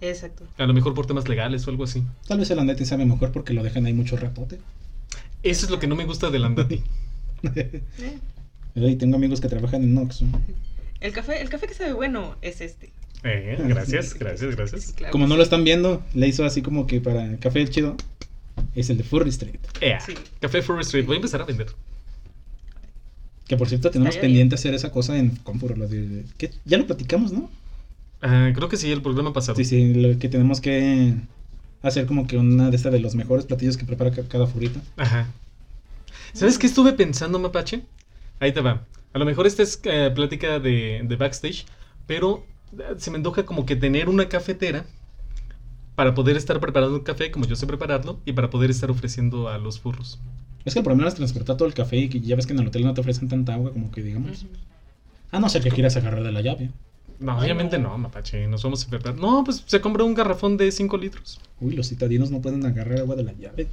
exacto. A lo mejor por temas legales o algo así. Tal vez el Andati sabe mejor porque lo dejan ahí mucho ratote. Eso es lo que no me gusta del Andati. Eh, Ay, tengo amigos que trabajan en Oxxo. El café, el café que sabe bueno es este. Eh, gracias, gracias, gracias. Claro Como no lo están viendo, le hizo así como que para café chido. Es el de Furry Street. Sí. Café Furry Street. Voy a empezar a vender. Que por cierto tenemos pendiente hacer esa cosa en Confuro. Lo de, ¿qué? Ya lo platicamos, ¿no? Ah, creo que sí, el programa pasado. Sí, sí, lo que tenemos que hacer como que una de estas de los mejores platillos que prepara ca- cada furrita. Ajá. ¿Sabes qué estuve pensando, Mapache? Ahí te va. A lo mejor esta es eh, plática de, de backstage, pero eh, se me antoja como que tener una cafetera para poder estar preparando un café como yo sé prepararlo y para poder estar ofreciendo a los furros. Es que el problema es transportar todo el café y que ya ves que en el hotel no te ofrecen tanta agua como que digamos. Ujú. A no ser que quieras agarrar de la llave. No, obviamente no. Mapache, nos vamos a preparar. No, pues se compra un garrafón de 5 litros. Uy, los citadinos no pueden agarrar agua de la llave.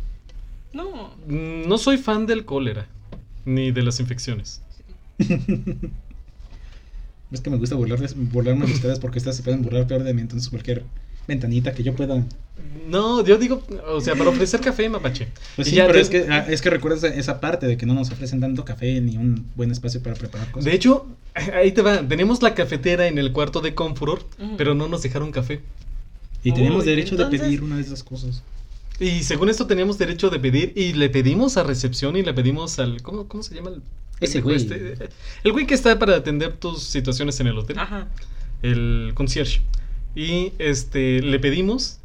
No. Mm, No soy fan del cólera, ni de las infecciones. Es que me gusta burlarles, burlarme de ustedes porque ustedes se pueden burlar peor de mí. Entonces cualquier ventanita que yo pueda... No, yo digo, o sea, para ofrecer café, Mapache. Pues sí, ya pero es que, ah, es que recuerdas esa parte de que no nos ofrecen tanto café ni un buen espacio para preparar cosas. De hecho, ahí te va. Tenemos la cafetera en el cuarto de Confuror, Ujú. pero no nos dejaron café. y tenemos Uy, derecho entonces- de pedir una de esas cosas. Y según esto teníamos derecho de pedir y le pedimos a recepción y le pedimos al... ¿Cómo, cómo se llama? El, Ese pendejo güey. este? el güey que está para atender tus situaciones en el hotel. Ajá. El concierge. Y este, le pedimos...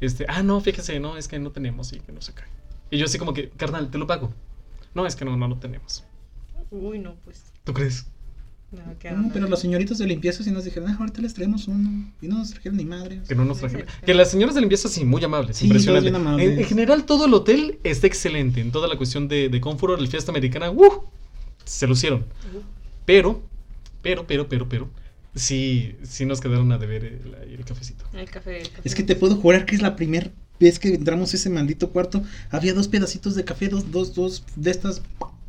Este, ah, no, fíjese, no, es que no tenemos y que no se cae. Y yo así como que, carnal, te lo pago. No, es que no, no lo tenemos. Uy, no, pues. ¿Tú crees? No, No, pero los señoritos de limpieza sí nos dijeron, ah, ahorita les traemos uno. Y no nos trajeron ni madre. Que no nos trajeron. Que las señoras de limpieza sí, muy amables, Sí, impresionante. bien amables. En, en general, todo el hotel está excelente. En toda la cuestión de, de confort, la fiesta americana, ¡uh! Se lucieron. Ujú. Pero, pero, pero, pero, pero, sí, sí nos quedaron a deber el, el cafecito. El café. el café. Es que te puedo jurar que es la primera vez que entramos a ese maldito cuarto. Había dos pedacitos de café, dos, dos, dos de estas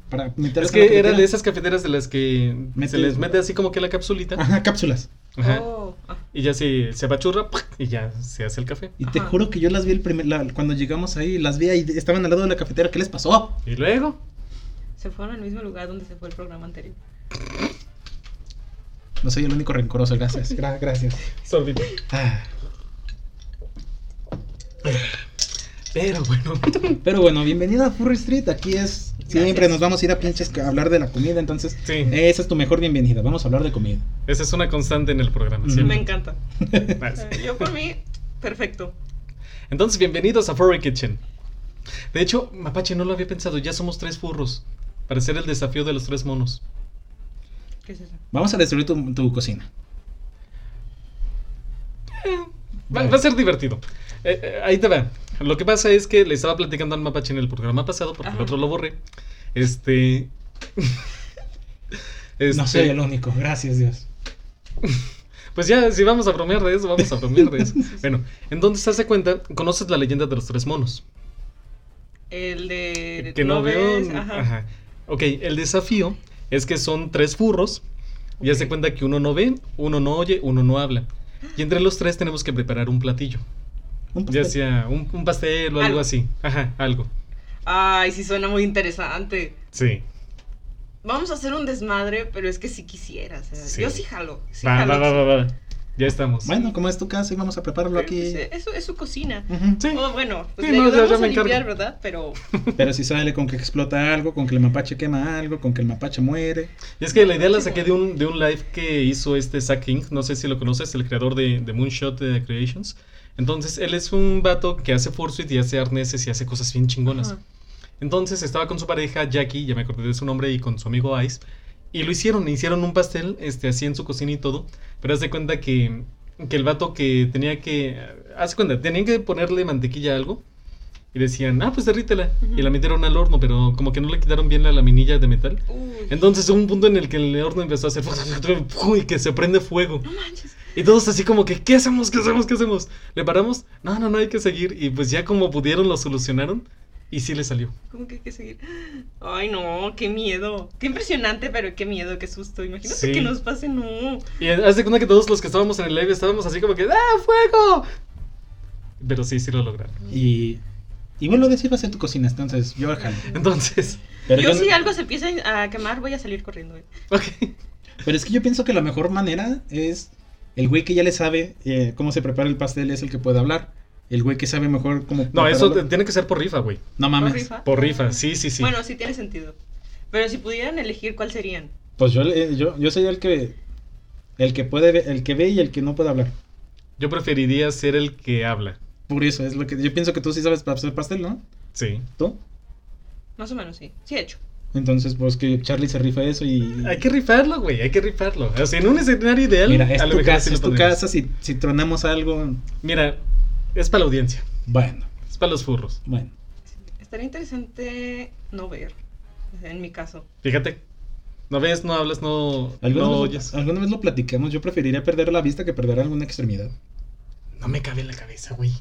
para meter Es que era de esas cafeteras de las que Mete- se les mete así como que la capsulita. Ajá, cápsulas. Ajá, Oh, ah, Y ya se, se apachurra ¡pac! y ya se hace el café. Y te Ajá. juro que yo las vi el primer, la- cuando llegamos ahí, las vi ahí, estaban al lado de la cafetera. ¿Qué les pasó? Y luego, se fueron al mismo lugar donde se fue el programa anterior. No soy el único rencoroso, gracias. Gra- gracias. sorbito. Ah, Pero bueno, Pero bueno, bienvenida a Furry Street. Aquí es. Siempre Gracias. nos vamos a ir a pinches a hablar de la comida. Entonces, sí, esa es tu mejor bienvenida. Vamos a hablar de comida. esa es una constante en el programa. Siempre. Me encanta. Eh, Yo por mí, perfecto. Entonces, bienvenidos a Furry Kitchen. De hecho, Mapache no lo había pensado, ya somos tres furros. Para hacer el desafío de los tres monos. ¿Qué es eso? Vamos a destruir tu, tu cocina. Va, va a ser divertido. Eh, eh, ahí te va. Lo que pasa es que le estaba platicando al Mapache en el programa pasado, porque el Ajá. otro lo borré. Este. No Este, soy el único, gracias Dios. Pues ya, si vamos a bromear de eso, vamos a bromear de eso. Bueno, entonces, haz de cuenta, conoces la leyenda de los tres monos. El de. que no, veo. Ajá. Ok, el desafío es que son tres furros. Y haz de Ok. cuenta que uno no ve, uno no oye, uno no habla. Y entre los tres tenemos que preparar un platillo. Un Ya sea un, un pastel o algo, Algo. así. Ajá, algo. Ay, sí suena muy interesante. Sí. Vamos a hacer un desmadre, pero es que si quisiera. o sea, Sí. Yo sí jalo. Sí Va, jalo. va, va, va, va. Ya estamos. Bueno, como es tu casa y vamos a prepararlo Pero, aquí. eso es su cocina. Sí. Oh, bueno, pues Sí, le no, ya- ayudamos ya me a limpiar, encargo. ¿verdad? Pero Pero si sale con que explota algo, con que el mapache quema algo, con que el mapache muere. Y es que la idea la saqué de un, de un live que hizo este Zack King. No sé si lo conoces, el creador de, de Moonshot eh, Creations. Entonces, él es un vato que hace fursuit y hace arneses y hace cosas bien chingonas. Entonces estaba con su pareja Jackie, ya me acordé de su nombre, y con su amigo Ice. Y lo hicieron, hicieron un pastel, este, así en su cocina y todo. Pero haz de cuenta que, que el vato que tenía que. Haz de cuenta, tenían que ponerle mantequilla a algo. Y decían, ah, pues derrítela. Y la metieron al horno, pero como que no le quitaron bien la laminilla de metal. Uy. Entonces hubo un punto en el que el horno empezó a hacer y que se prende fuego. No manches. Y todos así como que, ¿qué hacemos? ¿Qué hacemos? ¿Qué hacemos? ¿Le paramos? No, no, no, hay que seguir. Y pues ya como pudieron lo solucionaron y sí le salió. ¿Cómo que hay que seguir? Ay, no, qué miedo. Qué impresionante, pero qué miedo, qué susto. Imagínate Sí. que nos pase, no. Y haz de cuenta que todos los que estábamos en el live estábamos así como que, ¡ah, fuego! Pero sí, sí lo lograron. Y. Y vuelvo a decir, va a ser tu cocina, entonces yo jalo. Entonces, Pero, yo yo- si algo se empieza a quemar, voy a salir corriendo. eh. ok. pero es que yo pienso que la mejor manera es El güey que ya le sabe eh, cómo se prepara el pastel es el que puede hablar. El güey que sabe mejor cómo. No, eso tiene que ser por rifa, güey. No mames. ¿Por rifa? Por rifa, sí, sí, sí. Bueno, sí tiene sentido. Pero si pudieran elegir, ¿cuál serían? Pues yo, eh, yo, yo soy el que. El que puede ver- el que ve y el que no puede hablar. Yo preferiría ser el que habla. Por eso, es lo que. Yo pienso que tú sí sabes hacer pastel, ¿no? Sí. ¿Tú? Más o menos, sí. Sí he hecho. Entonces, pues que Charlie se rifa eso y. Hay que rifarlo, güey, hay que rifarlo. O sea, en un escenario ideal. Mira, es a lo tu mejor casa, es tu casa. Si, si tronamos algo. Mira, es para la audiencia, Bueno, es para los furros. bueno. Estaría interesante no ver, en mi caso. Fíjate, no ves, no hablas, no, ¿Alguna, no vez, oyes. lo, alguna vez lo platicamos. Yo preferiría perder la vista que perder alguna extremidad. No me cabe en la cabeza, güey.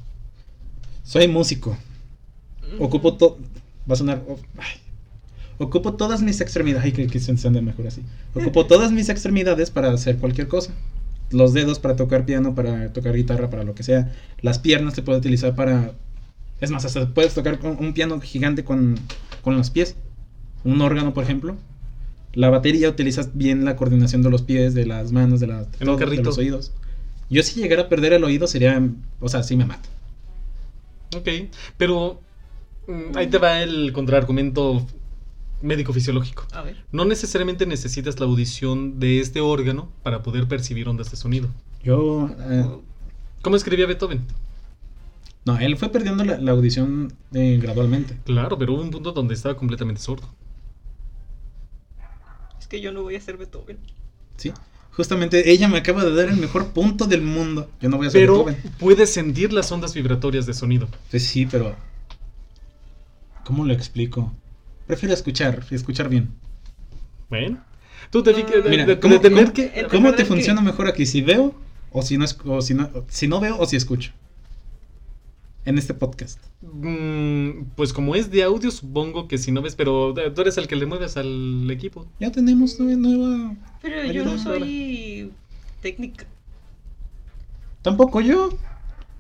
Soy músico. Mm. Ocupo todo. Va a sonar. oh, ay. Ocupo todas mis extremidades. Ay, que, que se entiende mejor así. Ocupo todas mis extremidades para hacer cualquier cosa. Los dedos para tocar piano, para tocar guitarra, para lo que sea. Las piernas se puede utilizar para. Es más, hasta puedes tocar con un piano gigante con, con los pies. Un órgano, por ejemplo. La batería utilizas bien la coordinación de los pies, de las manos, de, de todo, los oídos. Yo si llegara a perder el oído sería. O sea, sí me mata. Ok, pero mm, ahí te va el contraargumento médico-fisiológico. A ver. No necesariamente necesitas la audición de este órgano para poder percibir ondas de sonido. Yo. eh, ¿Cómo escribía Beethoven? no, él fue perdiendo la, la audición eh, gradualmente. Claro, pero hubo un punto donde estaba completamente sordo. Es que yo no voy a ser Beethoven. ¿Sí? Justamente ella me acaba de dar el mejor punto del mundo. Yo no voy a ser Pero Beethoven. puedes sentir las ondas vibratorias de sonido. Pues sí, pero. ¿Cómo lo explico? Prefiero escuchar, escuchar bien. Bueno, tú te fijas de, Mira, de- de ¿cómo, que... Te que- funciona mejor aquí? ¿Si veo o si no, es- o si no, si no veo o si escucho? En este podcast. Mm, pues como es de audio, supongo que si no ves, pero eh, tú eres el que le mueves al equipo. Ya tenemos nue- nueva. Pero yo no soy técnica. Tampoco yo.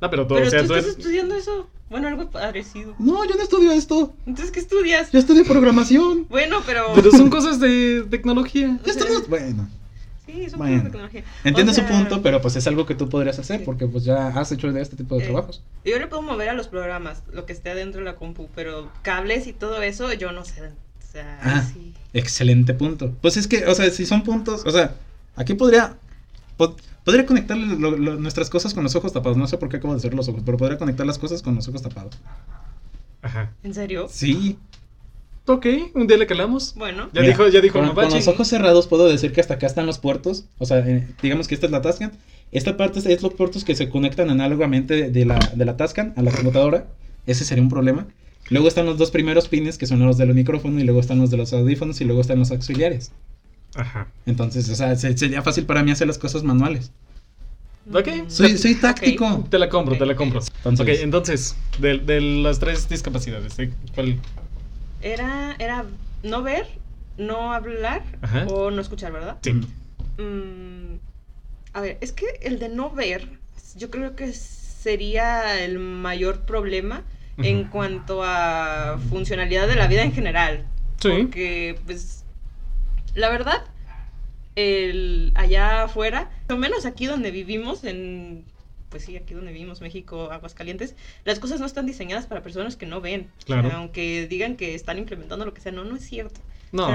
No, pero tú, Pero o sea, tú tú estás eres- estudiando eso. Bueno, algo parecido. No, yo no estudio esto. Entonces, ¿qué estudias? Yo estudio programación. Bueno, pero... Pero son cosas de tecnología. Ya estamos. Bueno. Sí, son Bueno. cosas de tecnología. Entiendo O su punto, pero pues es algo que tú podrías hacer Sí. porque pues ya has hecho de este tipo de Eh, trabajos. Yo le puedo mover a los programas, lo que esté adentro de la compu, pero cables y todo eso, yo no sé. O sea, Ah. sí. Excelente punto. Pues es que, o sea, si son puntos, o sea, aquí podría pod- podría conectar lo- lo- nuestras cosas con los ojos tapados. No sé por qué acabo de hacer los ojos, pero podría conectar las cosas con los ojos tapados. Ajá. ¿En serio? Sí. Ok, un día le calamos. Bueno, Ya Mira, dijo, ya dijo con, con los ojos cerrados puedo decir que hasta acá están los puertos. O sea, eh, digamos que esta es la Tascam. Esta parte es, es los puertos que se conectan análogamente de la, de la Tascam a la computadora. Ese sería un problema. Luego están los dos primeros pines que son los del micrófono y luego están los de los audífonos y luego están los auxiliares. Ajá. Entonces, o sea, se- sería fácil para mí hacer las cosas manuales. Ok. Mm, Soy, soy táctico. Te la compro, te la compro. Entonces- ok, entonces, de, de las tres discapacidades, ¿eh? ¿cuál? Era, era no ver, no hablar Ajá. o no escuchar, ¿verdad? Sí. Mm, a ver, es que el de no ver, yo creo que sería el mayor problema en cuanto a funcionalidad de la vida en general. Sí. Porque, pues, la verdad, el allá afuera, o menos aquí donde vivimos, en, pues sí, aquí donde vivimos, México, Aguascalientes, las cosas no están diseñadas para personas que no ven. Claro. aunque digan que están implementando lo que sea, no, no es cierto. No,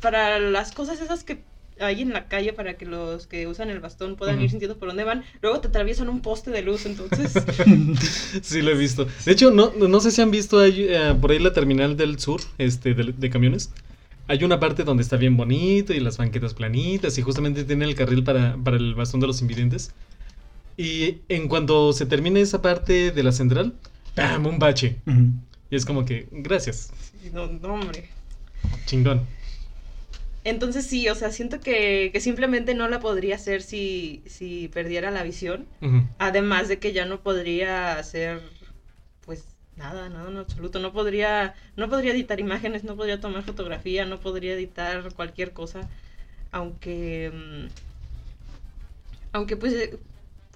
para las cosas esas que hay en la calle para que los que usan el bastón puedan ir sintiendo por dónde van, luego te atraviesan un poste de luz, entonces... sí lo he visto. De hecho, no, no sé si han visto ahí, eh, por ahí la terminal del sur, este, de, de camiones. Hay una parte donde está bien bonito y las banquetas planitas y justamente tiene el carril para, para el bastón de los invidentes. Y en cuanto se termine esa parte de la central, ¡pam! Un bache. Y es como que, gracias, no, no, hombre. chingón. Entonces sí, o sea, siento que, que simplemente no la podría hacer si, si perdiera la visión. Además de que ya no podría hacer, pues, nada, nada en absoluto. No podría, no podría editar imágenes, no podría tomar fotografía, no podría editar cualquier cosa. Aunque, mm, aunque pues, eh,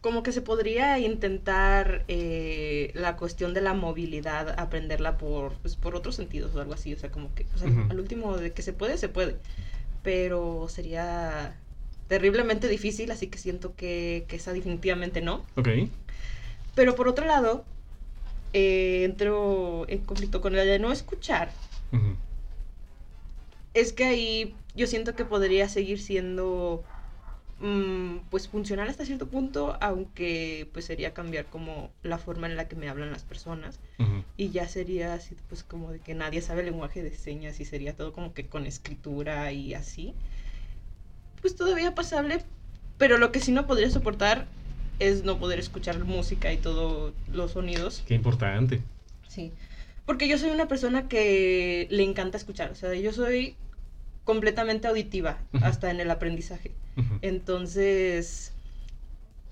como que se podría intentar eh, la cuestión de la movilidad, aprenderla por, pues, por otros sentidos o algo así. O sea, como que, o sea, al último de que se puede, se puede. Pero sería, terriblemente difícil, así que siento que, que esa definitivamente no. Ok. Pero por otro lado, eh, entro en conflicto con el de no escuchar. Es que ahí yo siento que podría seguir siendo mm, pues funcional hasta cierto punto, aunque pues sería cambiar como la forma en la que me hablan las personas. Y ya sería así, pues como de que nadie sabe el lenguaje de señas y sería todo como que con escritura y así. Pues todavía pasable, pero lo que sí no podría soportar es no poder escuchar música y todos los sonidos. Qué importante. Sí. Porque yo soy una persona que le encanta escuchar, o sea, yo soy completamente auditiva hasta en el aprendizaje. Entonces,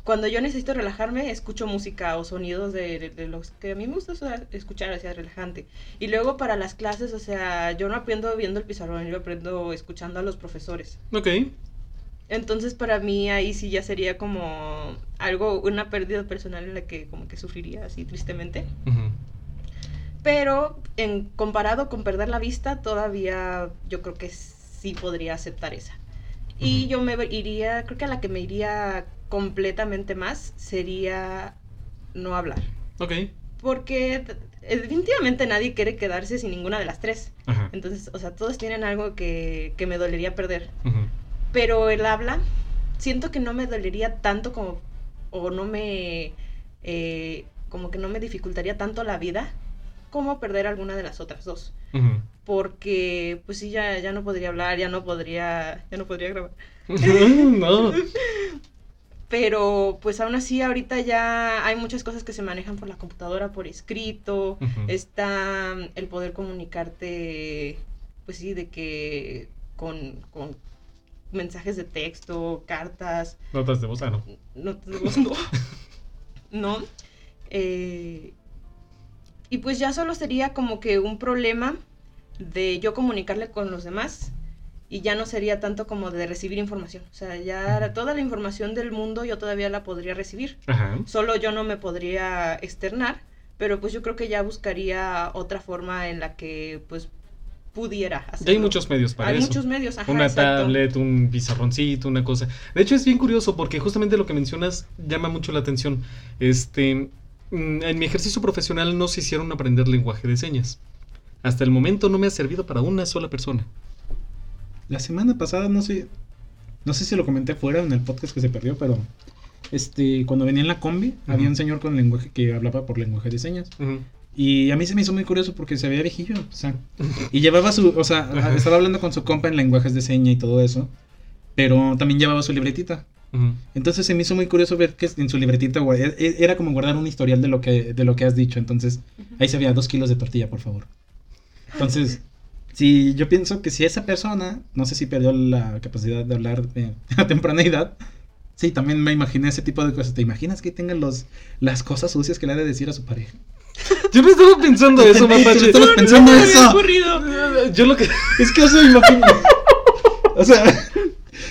cuando yo necesito relajarme, escucho música o sonidos de, de- de los que a mí me gusta o sea, escuchar, o sea, relajante. Y luego para las clases, o sea, yo no aprendo viendo el pizarrón, yo aprendo escuchando a los profesores. Ok. Entonces, para mí ahí sí ya sería como algo, una pérdida personal en la que como que sufriría así tristemente. Pero en comparado con perder la vista, todavía yo creo que sí podría aceptar esa. Y yo me iría, creo que a la que me iría completamente más sería no hablar. Ok. Porque definitivamente nadie quiere quedarse sin ninguna de las tres. Ajá. Entonces, o sea, todos tienen algo que, que me dolería perder. Pero el habla, siento que no me dolería tanto como, o no me, eh, como que no me dificultaría tanto la vida como perder alguna de las otras dos. Porque, pues sí, ya, ya no podría hablar, ya no podría, ya no podría grabar. no. Pero, pues aún así, ahorita ya hay muchas cosas que se manejan por la computadora, por escrito. Está el poder comunicarte, pues sí, de que con, con mensajes de texto, cartas, Notas de voz, ah, no. no te gustó. ¿No? Eh, y pues ya solo sería como que un problema de yo comunicarle con los demás y ya no sería tanto como de recibir información. O sea, ya toda la información del mundo yo todavía la podría recibir. Ajá. Solo yo no me podría externar, pero pues yo creo que ya buscaría otra forma en la que pues pudiera hacerlo. Ya hay muchos medios para Hay eso. muchos medios, ajá, una exacto. tablet, un pizarroncito, una cosa. De hecho, es bien curioso porque justamente lo que mencionas llama mucho la atención. Este, mm, en mi ejercicio profesional no se hicieron aprender lenguaje de señas. Hasta el momento no me ha servido para una sola persona. La semana pasada, no sé, no sé si lo comenté fuera en el podcast que se perdió, pero este, cuando venía en la combi, había Ujú. un señor con lenguaje que hablaba por lenguaje de señas. Ujú. Y a mí se me hizo muy curioso porque se veía viejillo, o sea, y llevaba su, o sea, estaba hablando con su compa en lenguajes de seña y todo eso, pero también llevaba su libretita. Ujú. Entonces se me hizo muy curioso ver que en su libretita e- e- era como guardar un historial de lo que de lo que has dicho. Entonces ahí se veía dos kilos de tortilla, por favor. Entonces, si yo pienso que si esa persona, no sé si perdió la capacidad de hablar eh, a temprana edad, sí, también me imaginé ese tipo de cosas. ¿Te imaginas que tenga los las cosas sucias que le ha de decir a su pareja? Yo no estaba pensando eso, mapache. estabas pensando No eso. ocurrido. Yo lo que. Es que eso imagino. O sea,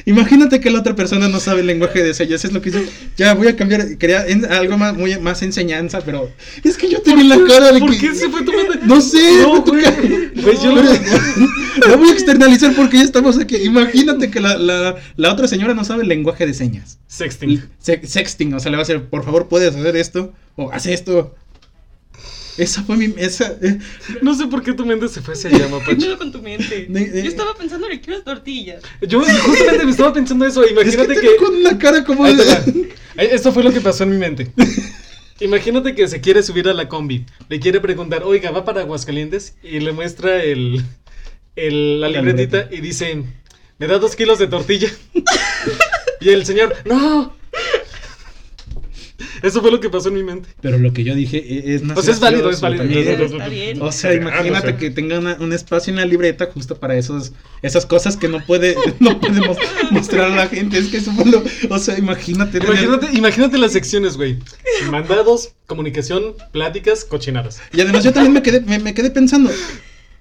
imagínate que la otra persona no sabe el lenguaje de señas. Es lo que hizo. Ya voy a cambiar. Quería en- algo más, muy, más enseñanza, pero es que yo tenía la cara de ¿Por que. qué se fue mente? No sé, No, fue tu güey. Güey, yo lo- voy a externalizar porque ya estamos aquí. Imagínate que la, la, la otra señora no sabe el lenguaje de señas. Sexting. Se- sexting, o sea, le va a hacer, por favor, puedes hacer esto o haz esto. Esa fue mi. Esa, eh, No sé por qué tu mente se fue hacia allá, ¿Qué mapache. pedo con tu mente? Eh. Yo estaba pensando en el kilo de tortillas. Yo justamente me estaba pensando eso. es que Imagínate te que. veo con la cara como Ahí de. Esto fue lo que pasó en mi mente. Imagínate que se quiere subir a la combi. Le quiere preguntar, oiga, ¿va para Aguascalientes? Y le muestra el, el- la libretita y dice, ¿me da dos kilos de tortilla? y el señor, ¡no! Eso fue lo que pasó en mi mente. Pero lo que yo dije e- es más O sea, es válido, es válido. también. Está bien. O sea, Ah, imagínate no que tenga una- un espacio en la libreta justo para esos, esas cosas que no puede, no podemos mostrar a la gente. Es que eso fue lo, o sea, imagínate. tener- Imagínate, imagínate las secciones, güey. Mandados, comunicación, pláticas, cochinadas. Y además yo también me quedé, me, me quedé pensando,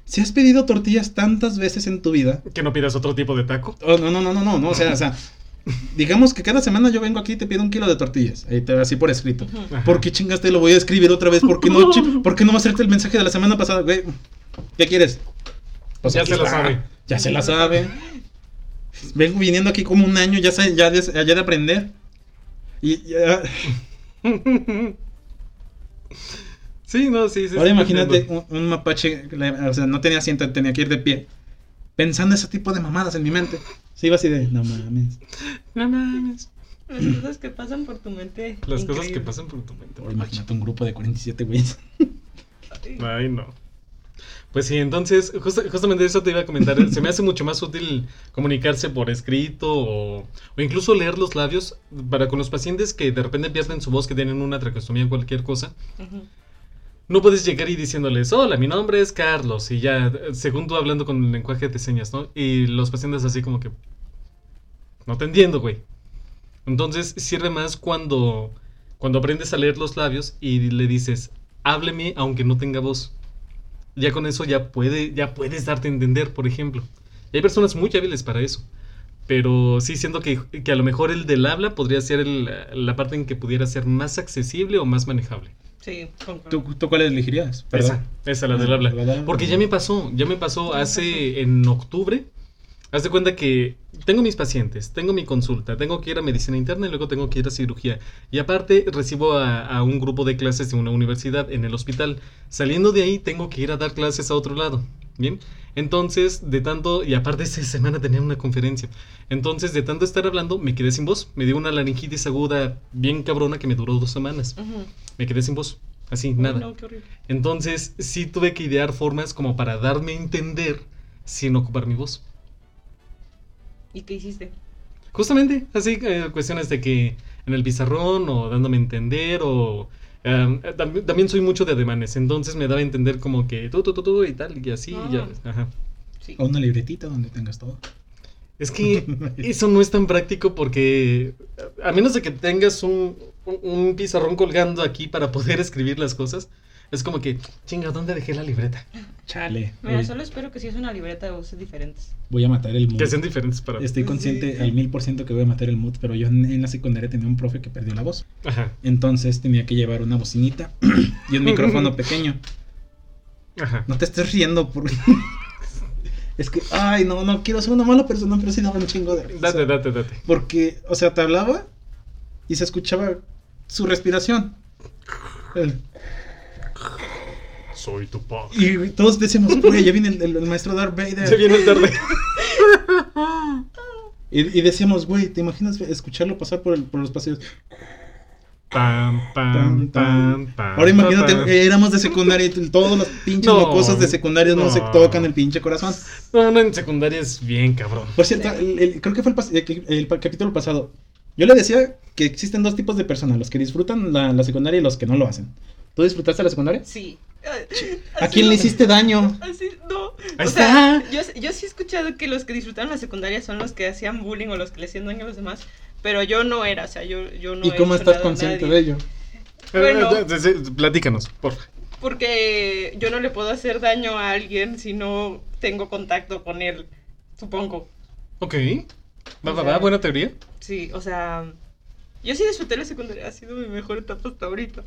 si has pedido tortillas tantas veces en tu vida, Que no pidas otro tipo de taco. oh, no, no, no, no, no, no, o sea, o sea, digamos que cada semana yo vengo aquí y te pido un kilo de tortillas, ahí te así por escrito. Ajá. ¿Por qué chingaste lo voy a escribir otra vez? ¿Por qué no, ¿por qué no va a hacerte el mensaje de la semana pasada, güey? ¿Qué quieres? Pues Ya se la está. sabe. Ya se la sabe. Vengo viniendo aquí como un año, ya sé, ya de, ya de aprender. Y ya- Sí, no, sí, sí. ahora sí, imagínate un, un mapache, o sea, no tenía asiento, tenía que ir de pie. Pensando ese tipo de mamadas en mi mente. Se iba así de, no mames. No mames. Las cosas que pasan por tu mente. Las cosas que pasan por tu mente. Ahora imagínate un grupo de 47 güeyes. Ay, Ay, no. Pues sí, entonces, justa- justamente eso te iba a comentar. Se me hace mucho más útil comunicarse por escrito o, o incluso leer los labios para con los pacientes que de repente pierden su voz, que tienen una traqueostomía o cualquier cosa. ujú. No puedes llegar y diciéndoles, hola, mi nombre es Carlos, y ya, según tú hablando con el lenguaje de señas, ¿no? Y los pacientes así como que, no te entiendo, güey. Entonces sirve más cuando, cuando aprendes a leer los labios y le dices, hábleme aunque no tenga voz. Ya con eso ya, puede, ya puedes darte a entender, por ejemplo. Y hay personas muy hábiles para eso. Pero sí siento que, que a lo mejor el del habla podría ser la parte en que pudiera ser más accesible o más manejable. Sí. ¿Tú, tú cuáles elegirías? Esa, esa, la del habla. La del habla. Porque ya me pasó, ya me pasó hace en octubre. Haz de cuenta que tengo mis pacientes, tengo mi consulta, tengo que ir a medicina interna y luego tengo que ir a cirugía. Y aparte recibo a, a un grupo de clases de una universidad en el hospital. Saliendo de ahí tengo que ir a dar clases a otro lado. Bien, entonces de tanto, y aparte esa semana tenía una conferencia. Entonces de tanto estar hablando me quedé sin voz. Me dio una laringitis aguda bien cabrona que me duró dos semanas. Me quedé sin voz. Así, nada. no, qué horrible. Entonces, sí tuve que idear formas como para darme a entender sin ocupar mi voz. ¿Y qué hiciste? Justamente, así, eh, cuestiones de que en el pizarrón o dándome a entender o... eh, tam- también soy mucho de ademanes, entonces me daba a entender como que tú, tú, tú, tú y tal, y así, y ya. Ah. Ajá. Sí. O una libretita donde tengas todo. Es que eso no es tan práctico porque a menos de que tengas un, un- un pizarrón colgando aquí para poder escribir las cosas, es como que, chinga, ¿dónde dejé la libreta? Chale. Mira, voy, solo espero que si es una libreta uses diferentes. voy a matar el mood. Que sean diferentes para... Estoy consciente Sí. al mil por ciento que voy a matar el mood, pero yo en, en la secundaria tenía un profe que perdió la voz. Ajá, Entonces tenía que llevar una bocinita y un micrófono pequeño. ajá. No te estés riendo por... es que, ay, no, no quiero ser una mala persona, pero sí daba un chingo de risa. Date, date, date. Porque, o sea, te hablaba y se escuchaba su respiración. El- Soy tu padre. y todos decíamos, güey, ya viene el, el- el maestro Darth Vader. Se viene tarde. Y, y decíamos, güey, ¿te imaginas escucharlo pasar por, el- por los pasillos? Pam, pam, pam, pam. Ahora imagínate, eh, éramos de secundaria y t- todos los pinches No, mocosos de secundaria no, se no. tocan el pinche corazón. No, no, en secundaria es bien cabrón. Por cierto, el- el- creo que fue el, el- el capítulo pasado. Yo le decía que existen dos tipos de personas, los que disfrutan la, la secundaria y los que no lo hacen. ¿Tú disfrutaste la secundaria? Sí. ¿A Así quién le hiciste daño? Así, no. Ahí o sea, está. yo, yo sí he escuchado que los que disfrutaron la secundaria son los que hacían bullying o los que le hacían daño a los demás. Pero yo no era, o sea, yo, yo no ¿Y he cómo estás consciente de ello? Bueno. Eh, eh, eh, Platícanos, porfa. Porque yo no le puedo hacer daño a alguien si no tengo contacto con él, supongo. Ok. Va, va, sea, va, buena teoría. Sí, o sea, yo sí disfruté la secundaria, ha sido mi mejor etapa hasta ahorita.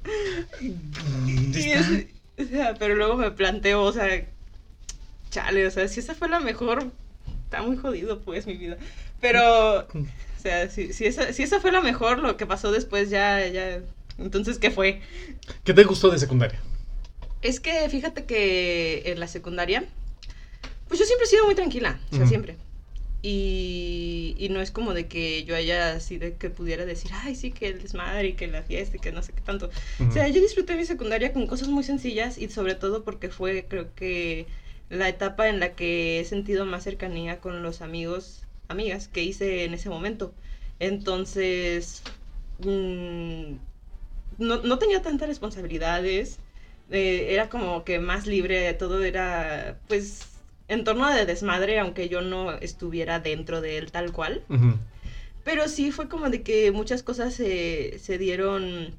Y es- o sea, pero luego me planteo, o sea, chale, o sea, si esa fue la mejor, está muy jodido pues mi vida. Pero, o sea, si, si, esa, si esa fue la mejor, lo que pasó después ya, ya, entonces, ¿qué fue? ¿Qué te gustó de secundaria? Es que fíjate que en la secundaria, pues yo siempre he sido muy tranquila, o sea, siempre. Y, y no es como de que yo haya así de que pudiera decir, ay, sí, que el desmadre y que la fiesta y que no sé qué tanto. O sea, yo disfruté mi secundaria con cosas muy sencillas y sobre todo porque fue, creo que, la etapa en la que he sentido más cercanía con los amigos, amigas que hice en ese momento. Entonces, mm, no, no tenía tantas responsabilidades, eh, era como que más libre, todo era, pues, en torno de desmadre, aunque yo no estuviera dentro de él tal cual. Pero sí fue como de que muchas cosas se, se dieron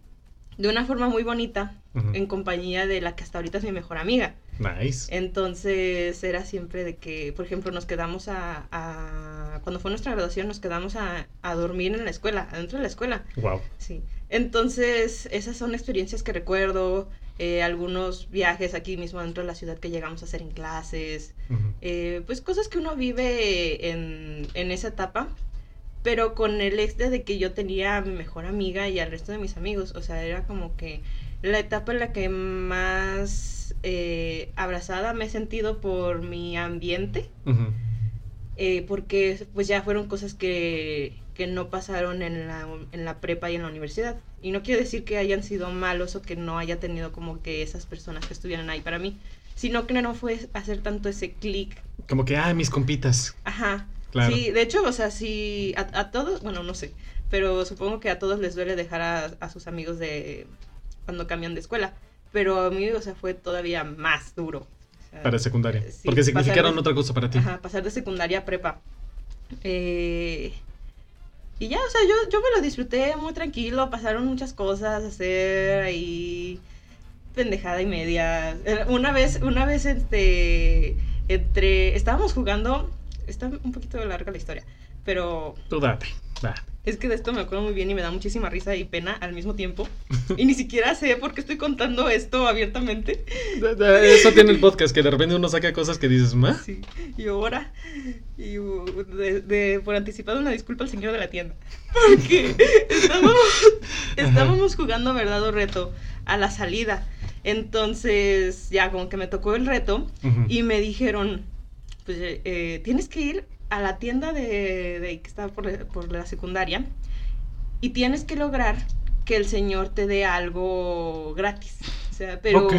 de una forma muy bonita en compañía de la que hasta ahorita es mi mejor amiga. Nice. Entonces era siempre de que, por ejemplo, nos quedamos a... a- cuando fue nuestra graduación nos quedamos a, a dormir en la escuela, adentro de la escuela. Wow. Sí. Entonces esas son experiencias que recuerdo, eh, algunos viajes aquí mismo dentro de la ciudad que llegamos a hacer en clases. eh, pues cosas que uno vive en, en esa etapa, pero con el este de que yo tenía a mi mejor amiga y al resto de mis amigos, o sea, era como que la etapa en la que más eh, abrazada me he sentido por mi ambiente, eh, porque pues ya fueron cosas que, que no pasaron en la, en la prepa y en la universidad. Y no quiero decir que hayan sido malos o que no haya tenido como que esas personas que estuvieran ahí para mí, sino que no fue hacer tanto ese clic. Como que, ah, mis compitas. Ajá. Claro. Sí, de hecho, o sea, sí, a, a todos, bueno, no sé, pero supongo que a todos les duele dejar a, a sus amigos de cuando cambian de escuela. Pero a mí, o sea, fue todavía más duro. O sea, Para secundaria. sí, porque significaron de- otra cosa para ti. Ajá, pasar de secundaria a prepa. Eh, y ya, o sea, yo, yo me lo disfruté muy tranquilo, pasaron muchas cosas, hacer ahí pendejada y media. Una vez, una vez, este, entre, estábamos jugando, está un poquito larga la historia, pero Tú date. Va. es que de esto me acuerdo muy bien y me da muchísima risa y pena al mismo tiempo. Y ni siquiera sé por qué estoy contando esto abiertamente. Eso tiene el podcast, que de repente uno saca cosas que dices, ¿ma? Sí, y ahora, y uh, de, de- por anticipado una disculpa al señor de la tienda. Porque estábamos, estábamos jugando verdad o reto a la salida. Entonces, ya como que me tocó el reto y me dijeron, pues eh, tienes que ir a la tienda de, de- que está por, por la secundaria y tienes que lograr que el señor te dé algo gratis. O sea, pero... Ok.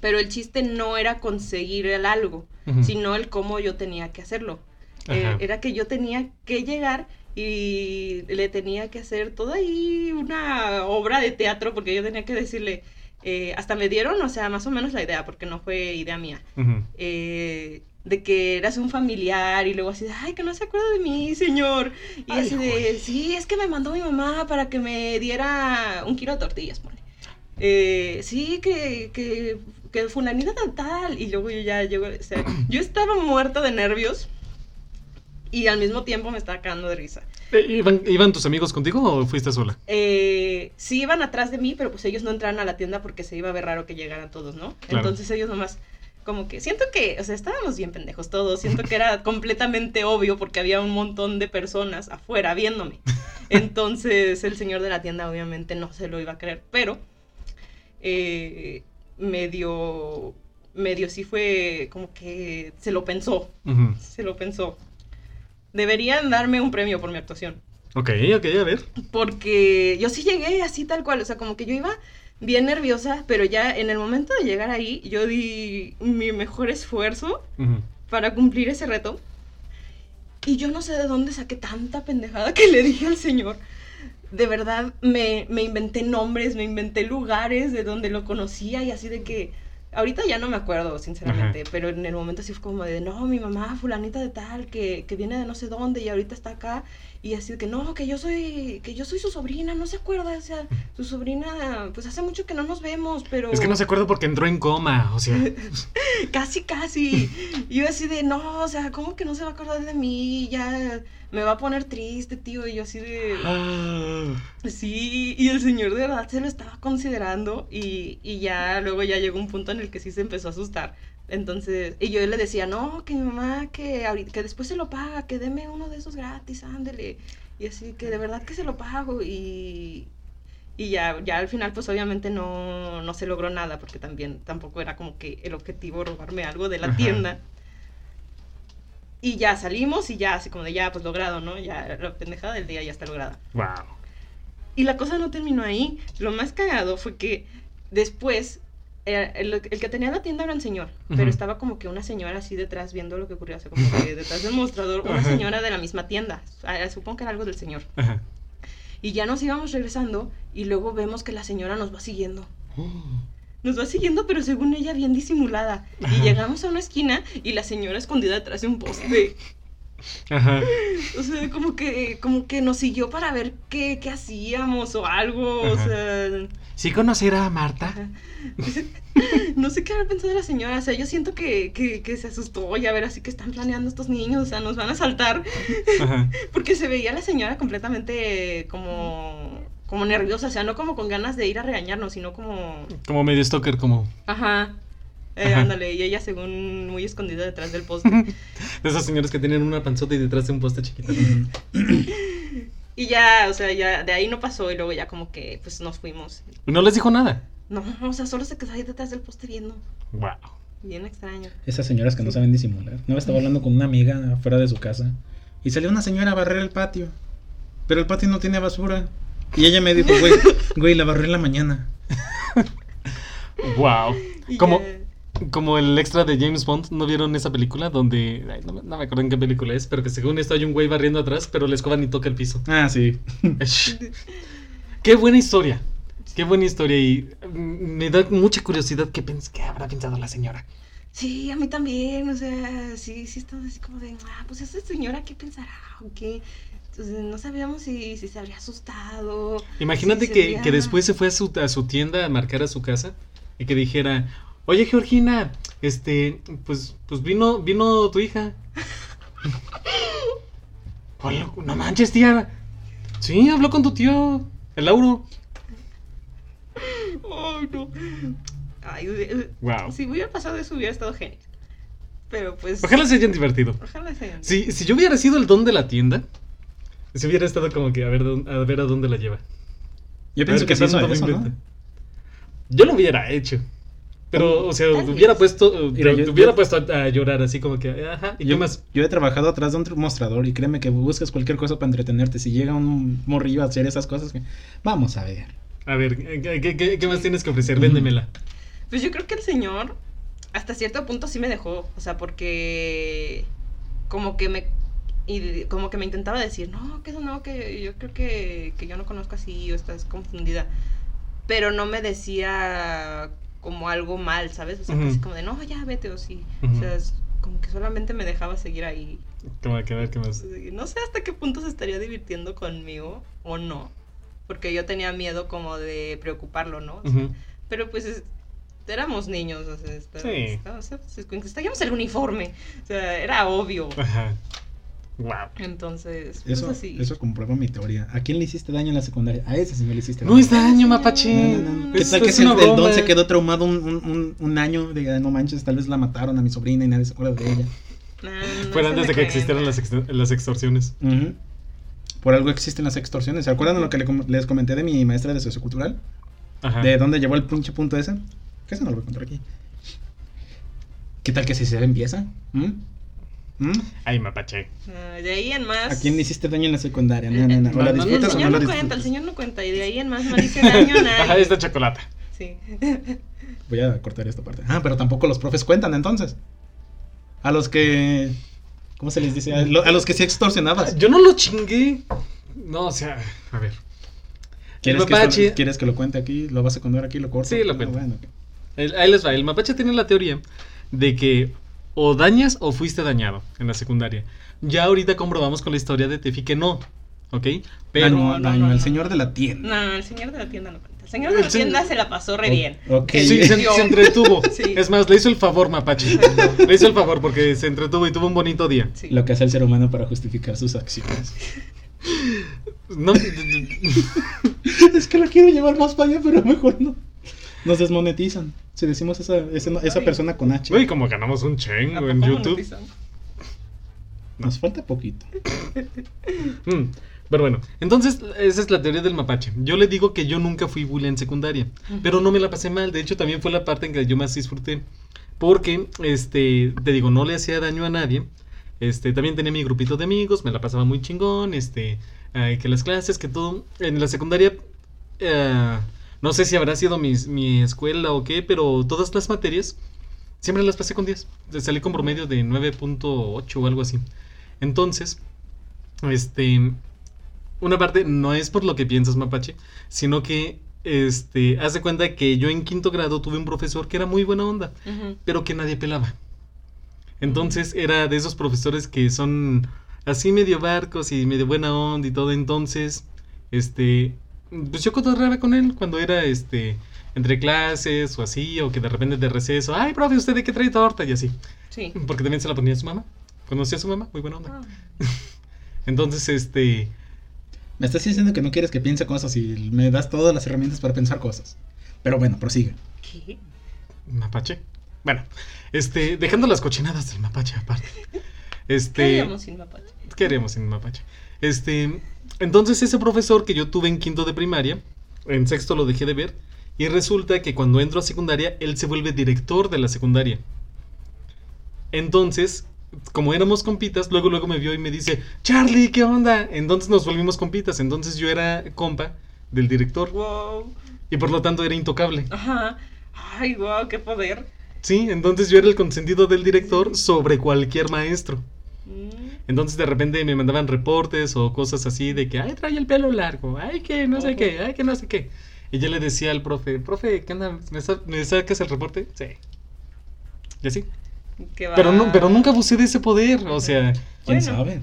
Pero el chiste no era conseguir el algo, Ujú. sino el cómo yo tenía que hacerlo. Eh, era que yo tenía que llegar y le tenía que hacer toda ahí una obra de teatro, porque yo tenía que decirle, eh, hasta me dieron, o sea, más o menos la idea, porque no fue idea mía, Ujú. eh, de que eras un familiar y luego así, de, ay, que no se acuerda de mí, señor. Y Ay, así de, sí, es que me mandó mi mamá para que me diera un kilo de tortillas, pone. Eh, sí, que, que, que fulanita tal tal. Y luego yo ya llego, o sea, yo estaba muerta de nervios y al mismo tiempo me estaba cagando de risa. Eh, ¿Iban, ¿Iban tus amigos contigo o fuiste sola? Eh, sí iban atrás de mí, pero pues ellos no entraron a la tienda porque se iba a ver raro que llegaran todos, ¿no? Claro. Entonces ellos nomás, como que, siento que, o sea, estábamos bien pendejos todos, siento que era completamente obvio porque había un montón de personas afuera viéndome. Entonces el señor de la tienda obviamente no se lo iba a creer, pero eh, medio, medio sí fue como que se lo pensó, se lo pensó. Deberían darme un premio por mi actuación. Ok, ok, a ver. Porque yo sí llegué así tal cual, o sea, como que yo iba bien nerviosa, pero ya en el momento de llegar ahí, yo di mi mejor esfuerzo para cumplir ese reto. Y yo no sé de dónde saqué tanta pendejada que le dije al señor. De verdad, me, me inventé nombres, me inventé lugares de donde lo conocía y así de que... Ahorita ya no me acuerdo, sinceramente, Ajá. pero en el momento sí fue como de, no, mi mamá, fulanita de tal, que, que viene de no sé dónde y ahorita está acá. Y así de que, no, que yo soy, que yo soy su sobrina, no se acuerda, o sea, su sobrina, pues hace mucho que no nos vemos, pero... Es que no se acuerda porque entró en coma, o sea. Casi, casi. Y yo así de, no, o sea, ¿cómo que no se va a acordar de mí? Ya me va a poner triste, tío. Y yo así de, sí. Y el señor de verdad se lo estaba considerando. Y, y ya luego ya llegó un punto en el que sí se empezó a asustar. Entonces, y yo le decía, no, que mi mamá, que, ahorita, que después se lo paga, que deme uno de esos gratis, ándele. Y así, que de verdad que se lo pago. Y, y ya, ya al final, pues obviamente no, no se logró nada, porque también tampoco era como que el objetivo robarme algo de la Ajá. tienda. Y ya salimos y ya, así como de ya, pues logrado, ¿no? Ya la pendejada del día ya está lograda. Wow. Y la cosa no terminó ahí. Lo más cagado fue que después, eh, el, el que tenía la tienda era un señor, pero estaba como que una señora así detrás viendo lo que ocurría, o sea, como que detrás del mostrador, una Ajá. señora de la misma tienda. Supongo que era algo del señor. Ajá. Y ya nos íbamos regresando y luego vemos que la señora nos va siguiendo. Nos va siguiendo, pero según ella bien disimulada. Y llegamos a una esquina y la señora escondida detrás de un poste. Ajá. O sea, como que, como que nos siguió para ver qué, qué hacíamos o algo. O sea, ¿Sí conocerá a Marta? No sé qué habrá pensado la señora, o sea, yo siento que, que, que se asustó y a ver así que están planeando estos niños, o sea, nos van a saltar, Ajá. porque se veía la señora completamente como, como nerviosa, o sea, no como con ganas de ir a regañarnos, sino como, Como medio stalker, como. ajá, Eh, Ajá. ándale, y ella según muy escondida detrás del poste. De esos señores que tienen una panzota y detrás de un poste chiquito. Y ya, o sea, ya de ahí no pasó y luego ya como que pues nos fuimos. Y no les dijo nada. No, o sea, solo se quedó ahí detrás del poste viendo. Wow. Bien extraño. Esas señoras que no saben disimular. No estaba hablando con una amiga afuera de su casa. Y salió una señora a barrer el patio. Pero el patio no tiene basura. Y ella me dijo, güey, güey, la barré en la mañana. Wow. Y Como, ya- como el extra de James Bond, ¿no vieron esa película? Donde. ay, no, me- no me acuerdo en qué película es, pero que según esto hay un güey barriendo atrás, pero la escoba ni toca el piso. Ah, sí. Qué buena historia. Qué buena historia. Y me da mucha curiosidad qué, pens- qué habrá pensado la señora. Sí, a mí también, o sea, sí, sí estaba así como de, ah, pues esa señora, ¿qué pensará? ¿O qué? Entonces, no sabíamos si, si se habría asustado. Imagínate si que, que después se fue a su, a su tienda a marcar a su casa y que dijera, oye Georgina, este, pues, pues vino, vino tu hija. No manches, tía. Sí, habló con tu tío, el Lauro. Ay, no. Ay, Wow. Si hubiera pasado eso, hubiera estado genial. Pero pues. Ojalá se hayan divertido. Ojalá se hayan- Si, si yo hubiera sido el don de la tienda, si hubiera estado como que a ver, a ver a dónde la lleva. Yo A pienso que sí eso, ¿no? Yo lo hubiera hecho. Pero, o sea, hubiera puesto, eh, Mira, te yo- hubiera yo- puesto a, a llorar así como que, ajá, ¿y qué Yo, más? yo he trabajado atrás de un mostrador y créeme que buscas cualquier cosa para entretenerte. Si llega un morrillo a hacer esas cosas, que- vamos a ver. A ver, ¿qué, qué- qué- qué más tienes que ofrecer? Ujú. Véndemela. Pues yo creo que el señor, hasta cierto punto sí me dejó. O sea, porque. Como que me. Y como que me intentaba decir, no, que eso no, que yo creo que, que yo no conozco así o estás confundida. Pero no me decía como algo mal, ¿sabes? O sea, casi como de, no, ya vete o sí. O sea, es como que solamente me dejaba seguir ahí. Como que ver, ¿qué más? No sé hasta qué punto se estaría divirtiendo conmigo o no. Porque yo tenía miedo como de preocuparlo, ¿no? O sea, Ujú. Pero pues es- éramos niños, o sea, está- Sí. está- o sea, pues, traíamos el uniforme. O sea, era obvio. Ajá. Wow. Entonces, pues Eso, así. eso comprueba mi teoría. ¿A quién le hiciste daño en la secundaria? A ese señor le hiciste No es daño. daño, No, mapache. No, no, no. ¿Qué Es- tal que es si el del don se quedó traumado un, un, un, un año? De, no manches, tal vez la mataron a mi sobrina y nadie se acuerda de ella. No Fue antes me de que existieran las, ex- las extorsiones. Por algo existen las extorsiones. ¿Se acuerdan de lo que les comenté de mi maestra de sociocultural? Ajá. ¿De dónde llevó el pinche punto ese? Que eso no lo voy a contar aquí. ¿Qué tal que si se empieza? ¿Mm? ¿Mm? Ay, mapache. Ah, de ahí en más. ¿A quién le hiciste daño en la secundaria? No, no, no. ¿O la No, no, El señor no cuenta, el señor no cuenta. Y de ahí en más no le hice daño a Ajá, nadie. es de chocolate. Sí. Voy a cortar esta parte. Ah, pero tampoco los profes cuentan entonces. A los que. ¿Cómo se les dice? A, lo- a los que sí extorsionabas. Yo no lo chingué. No, o sea, a ver. ¿Quieres, el que mapache- esto- ¿Quieres que lo cuente aquí? ¿Lo vas a contar aquí? ¿Lo corto? Sí, lo Ah, cuento. bueno, ok. El- ahí les va. El mapache tiene la teoría de que o dañas o fuiste dañado en la secundaria. Ya ahorita comprobamos con la historia de Tefi que no. ¿Ok? Pero. no, daño no, al no. señor de la tienda. No, el señor de la tienda no cuenta. El señor de El la tienda se la pasó re O- bien. ok. Sí, se, se entretuvo. Sí. Es más, le hizo el favor, Mapache. Le hizo el favor porque se entretuvo y tuvo un bonito día. Sí. Lo que hace el ser humano para justificar sus acciones. No, es que la quiero llevar más para allá, pero mejor no. Nos desmonetizan. Si decimos esa, esa, esa Ay. persona con H. Uy, como ganamos un ¿A chengo poco en no YouTube. monetizan? Nos falta poquito. Mm, Pero bueno, entonces esa es la teoría del mapache. Yo le digo que yo nunca fui bully en secundaria, pero no me la pasé mal. De hecho, también fue la parte en que yo más disfruté. Porque, este, te digo, no le hacía daño a nadie. Este, también tenía mi grupito de amigos, me la pasaba muy chingón, este, eh, que las clases, que todo. En la secundaria, eh, no sé si habrá sido mis- mi escuela o qué, pero todas las materias siempre las pasé con 10. Salí con promedio de 9.8 o algo así. Entonces, este, una parte no es por lo que piensas, Mapache, sino que, este, haz de cuenta que yo en quinto grado tuve un profesor que era muy buena onda, pero que nadie pelaba. Entonces era de esos profesores que son así medio barcos y medio buena onda y todo. Entonces, este, pues yo cotorreaba con él cuando era, este, entre clases o así, o que de repente de receso, ay, profe, ¿usted de qué trae torta? Y así. Sí. Porque también se la ponía a su mamá. Conocía a su mamá, muy buena onda. Ah. Entonces, este, Me estás diciendo que no quieres que piense cosas y me das todas las herramientas para pensar cosas. Pero bueno, prosigue. ¿Qué? Mapache. Bueno, este, dejando las cochinadas del mapache aparte. Este, ¿Qué haríamos sin mapache? ¿Qué haríamos sin mapache? Este, entonces ese profesor que yo tuve en quinto de primaria, en sexto lo dejé de ver, y resulta que cuando entro a secundaria, él se vuelve director de la secundaria. Entonces, como éramos compitas, luego luego me vio y me dice, Charlie, ¿qué onda? Entonces nos volvimos compitas, entonces yo era compa del director Wow. y por lo tanto era intocable. Ajá. Ay, wow, qué poder. Sí, entonces yo era el consentido del director sobre cualquier maestro. Mm. Entonces de repente me mandaban reportes o cosas así de que, ay, trae el pelo largo, ay, que no sé qué, ay, que no sé qué. Y yo le decía al profe, profe, ¿qué onda? ¿Me, sa- me sacas el reporte? Sí. Y así. Qué Pero, no, pero nunca abusé de ese poder, o sea, ¿Quién Bueno. sabe?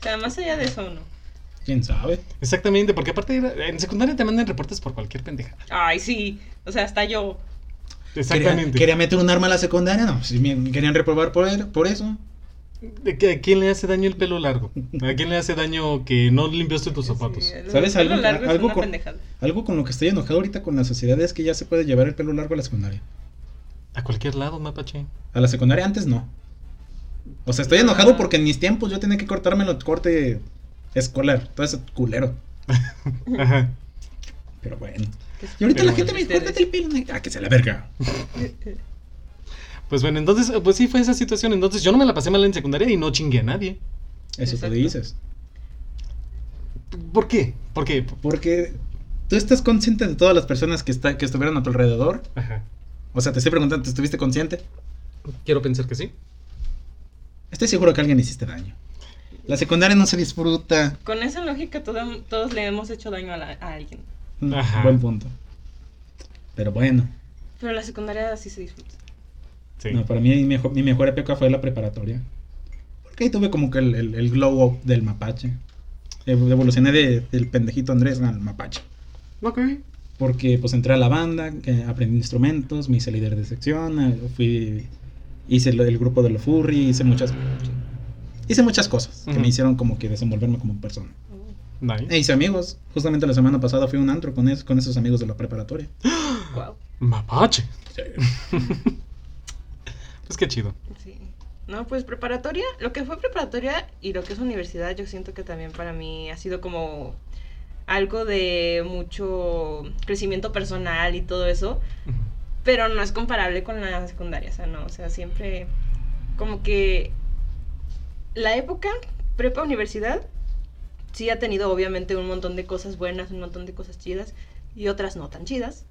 O sea, más allá de eso, no. ¿Quién sabe? exactamente, porque aparte en secundaria te mandan reportes por cualquier pendejada. Ay, sí. O sea, hasta yo. Exactamente. ¿Quería, quería meter un arma a la secundaria? No, si me me querían reprobar por eso. ¿De que- ¿A quién le hace daño el pelo largo? ¿A quién le hace daño que no limpiaste tus zapatos? Sí, el ¿Sabes pelo algo- algo una con-. Algo con lo que estoy enojado ahorita con la sociedad es que ya se puede llevar el pelo largo a la secundaria. A cualquier lado, mapache. A la secundaria antes no. O sea, estoy Ah. enojado porque en mis tiempos yo tenía que cortarme el corte escolar. Todo ese culero. Ajá. Pero bueno. Y ahorita Pero la gente me corta el pelo. Ah, que se la verga. Pues bueno, entonces, pues sí fue esa situación. Entonces yo no me la pasé mal en secundaria y no chingué a nadie. Eso Exacto. te dices. ¿Por qué? ¿Por qué? Porque tú estás consciente de todas las personas que, está, que estuvieron a tu alrededor. Ajá. O sea, te estoy preguntando, ¿te estuviste consciente? Quiero pensar que sí. Estoy seguro que a alguien le hiciste daño. La secundaria no se disfruta. Con esa lógica todo- todos le hemos hecho daño a, la- a alguien. Mm, Ajá. Buen punto. Pero bueno. Pero la secundaria sí se disfruta. Sí. No, para mí mi mejor, mi mejor época fue la preparatoria. Porque ahí tuve como que el, el- el glow up del mapache. Ev- Evolucioné de- del pendejito Andrés al mapache. Ok. Porque pues entré a la banda, aprendí instrumentos, me hice líder de sección, eh, fui, hice el, el grupo de los furry, hice muchas, hice muchas cosas que me hicieron como que desenvolverme como persona. Nice. E hice amigos, justamente la semana pasada fui a un antro con, es- con esos amigos de la preparatoria. Wow. Mapache. Pues qué chido. Sí. No, pues preparatoria, lo que fue preparatoria y lo que es universidad, yo siento que también para mí ha sido como algo de mucho crecimiento personal y todo eso, pero no es comparable con la secundaria, o sea, no, o sea, siempre como que la época prepa universidad sí ha tenido obviamente un montón de cosas buenas, un montón de cosas chidas y otras no tan chidas,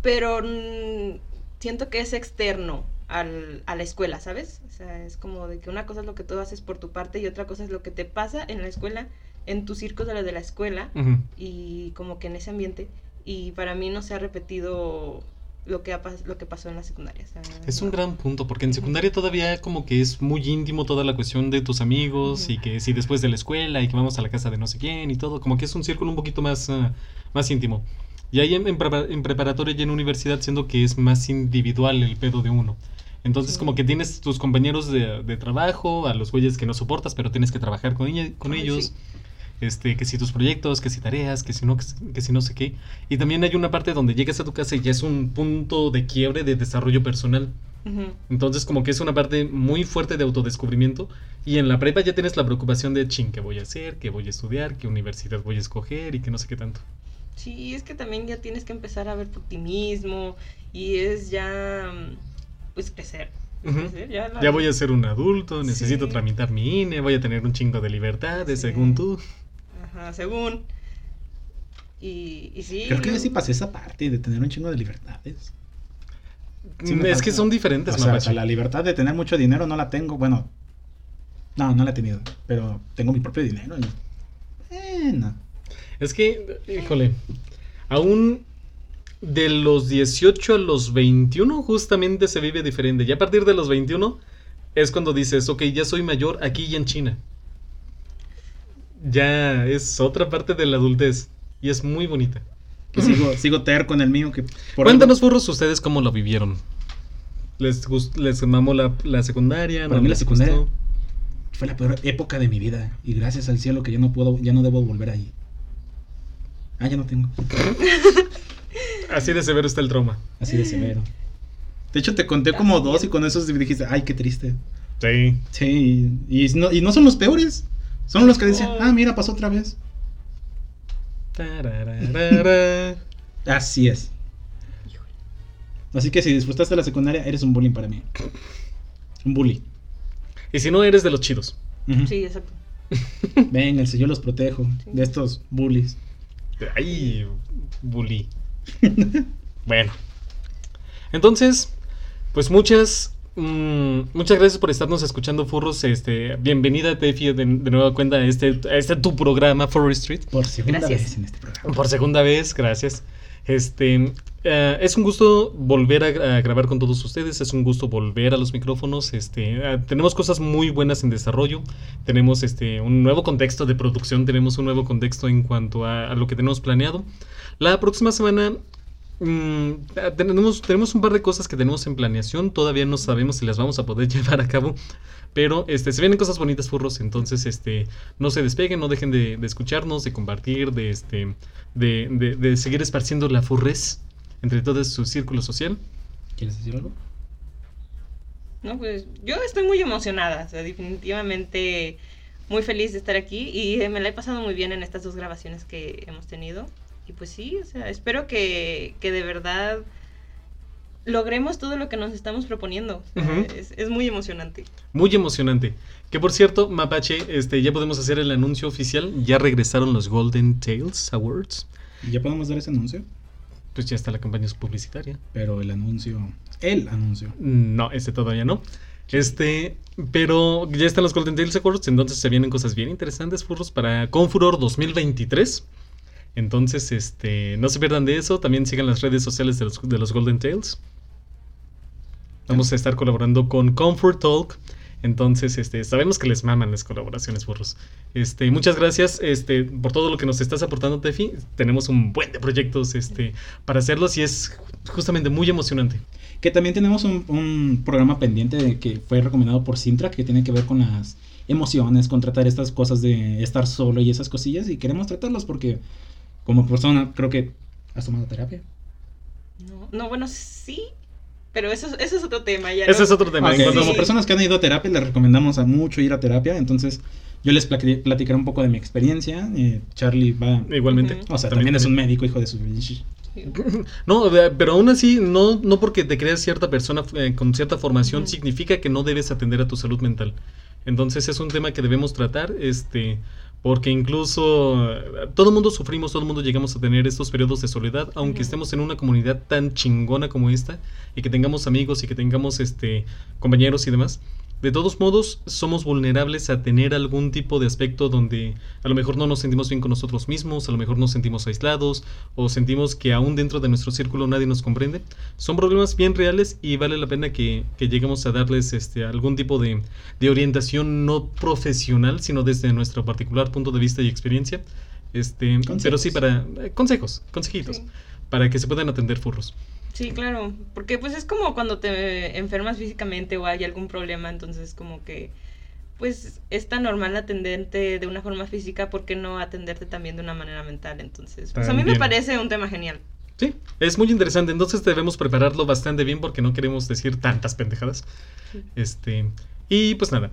pero mm, siento que es externo al- a la escuela, ¿sabes? O sea, es como de que una cosa es lo que tú haces por tu parte y otra cosa es lo que te pasa en la escuela, en tus círculos de la escuela Ujú. y como que en ese ambiente. Y para mí no se ha repetido lo que, ha lo que pasó en la secundaria. o sea, Es no. un gran punto, porque en secundaria todavía como que es muy íntimo toda la cuestión de tus amigos y que si después de la escuela y que vamos a la casa de no sé quién y todo, como que es un círculo un poquito más, ah, más íntimo. Y ahí en, en en preparatoria y en universidad siendo que es más individual el pedo de uno. Entonces Sí. como que tienes tus compañeros de, de trabajo, a los güeyes que no soportas, pero tienes que trabajar con, con Ay, ellos. sí. Este, que si tus proyectos, que si tareas, que si no, que si, que si no sé qué. Y también hay una parte donde llegas a tu casa y ya es un punto de quiebre de desarrollo personal. Entonces como que es una parte muy fuerte de autodescubrimiento y en la prepa ya tienes la preocupación de ching, ¿qué voy a hacer? ¿Qué voy a estudiar? ¿Qué universidad voy a escoger? Y que no sé qué tanto. Sí, es que también ya tienes que empezar a ver por ti mismo y es ya, mm, pues, crecer. Ya, la- Ya voy a ser un adulto, necesito Sí. tramitar mi INE, voy a tener un chingo de libertades Sí. según tú. Ajá, según. Y, y sí. Creo que yo sí pasé esa parte de tener un chingo de libertades. Sí me es que son diferentes, O sea, o mapache. sea, la libertad de tener mucho dinero no la tengo. Bueno, no, no la he tenido. Pero tengo mi propio dinero. y- Bueno. Es que, híjole, aún de los 18 a los 21 justamente se vive diferente. Ya a partir de los 21 es cuando dices, ok, ya soy mayor aquí y en China. Ya es otra parte de la adultez y es muy bonita. Que sigo, sigo terco en el mío. Que por Cuéntanos, furros, ustedes cómo lo vivieron. ¿Les, gust- les mamó la, la secundaria? Para ¿No mí la secundaria- gustó? Fue la peor época de mi vida. Y gracias al cielo que ya no puedo, ya no debo volver ahí. Ah, ya no tengo. Así de severo está el trauma. Así de severo. De hecho, te conté como dos y con esos dijiste, ay, qué triste. Sí. Sí, y, y no, y no son los peores. Son los que dicen, Oh. ah, mira, pasó otra vez. Así es. Así que si disfrutaste de la secundaria, eres un bullying para mí. Un bully. y si no, eres de los chidos. Sí, exacto. Vénganse, yo los protejo de estos bullies. Ay, bully. bueno. Entonces, pues muchas mm, muchas gracias por estarnos escuchando, furros. Este, bienvenida, Tefi, de, de nueva cuenta a este, a este tu programa, Forest Street. Por segunda Gracias. vez en este programa. Por segunda vez, gracias. Este, eh, es un gusto volver a, gra- a grabar con todos ustedes, es un gusto volver a los micrófonos. Este, eh, tenemos cosas muy buenas en desarrollo, tenemos este, un nuevo contexto de producción, tenemos un nuevo contexto en cuanto a, lo que tenemos planeado. La próxima semana mm, tenemos, tenemos un par de cosas que tenemos en planeación, todavía no sabemos si las vamos a poder llevar a cabo. Pero este, se vienen cosas bonitas, furros. Entonces, este, no se despeguen, no dejen de, de escucharnos, de compartir, de, este, de, de- de seguir esparciendo la furrez entre todo su círculo social. ¿Quieres decir algo? No, pues yo estoy muy emocionada, o sea, definitivamente muy feliz de estar aquí y eh, me la he pasado muy bien en estas dos grabaciones que hemos tenido. Y pues sí, o sea, espero que, que de verdad logremos todo lo que nos estamos proponiendo. Es, es muy emocionante. Muy emocionante. Que por cierto, Mapache, este, ya podemos hacer el anuncio oficial. Ya regresaron los Golden Tales Awards. ¿Y ya podemos dar ese anuncio? Pues ya está la campaña publicitaria. Pero el anuncio. El anuncio. No, este todavía no. Este, pero ya están los Golden Tales Awards, entonces se vienen cosas bien interesantes, furros, para Confuror 2023. Entonces, este, no se pierdan de eso. También sigan las redes sociales de los, de los Golden Tales. Vamos a estar colaborando con Comfort Talk. Entonces, este, sabemos que les maman las colaboraciones, burros. Este, muchas gracias, este, por todo lo que nos estás aportando, Tefi. Tenemos un buen de proyectos, este, para hacerlos y es justamente muy emocionante. Que también tenemos un, programa pendiente que fue recomendado por Sintra que tiene que ver con las emociones, con tratar estas cosas de estar solo y esas cosillas. Y queremos tratarlos porque, como persona, creo que has tomado terapia. No, no bueno, sí, pero eso, es- eso es otro tema. Ya Ese no- es otro tema. Ok, En cuanto- Como personas que han ido a terapia, les recomendamos a mucho ir a terapia. Entonces, yo les plati- platicaré un poco de mi experiencia. eh, Charlie va. Igualmente. O sea, también, es un médico, hijo de su. No, pero aún así, no, no porque te creas cierta persona eh, con cierta formación, significa que no debes atender a tu salud mental. Entonces es un tema que debemos tratar, este, porque incluso eh, todo el mundo sufrimos, todo el mundo llegamos a tener estos periodos de soledad, aunque estemos en una comunidad tan chingona como esta, y que tengamos amigos y que tengamos este compañeros y demás. De todos modos, somos vulnerables a tener algún tipo de aspecto donde a lo mejor no nos sentimos bien con nosotros mismos, a lo mejor nos sentimos aislados o sentimos que aún dentro de nuestro círculo nadie nos comprende. Son problemas bien reales y vale la pena que, que lleguemos a darles este, algún tipo de, de orientación no profesional, sino desde nuestro particular punto de vista y experiencia. Este, pero sí para eh, consejos, consejitos, Sí. para que se puedan atender furros. Sí, claro, porque pues es como cuando te enfermas físicamente o hay algún problema, entonces como que pues es tan normal atenderte de una forma física, ¿por qué no atenderte también de una manera mental? Entonces, pues a mí me parece un tema genial. Sí, es muy interesante. Entonces debemos prepararlo bastante bien porque no queremos decir tantas pendejadas. Este. Y pues nada.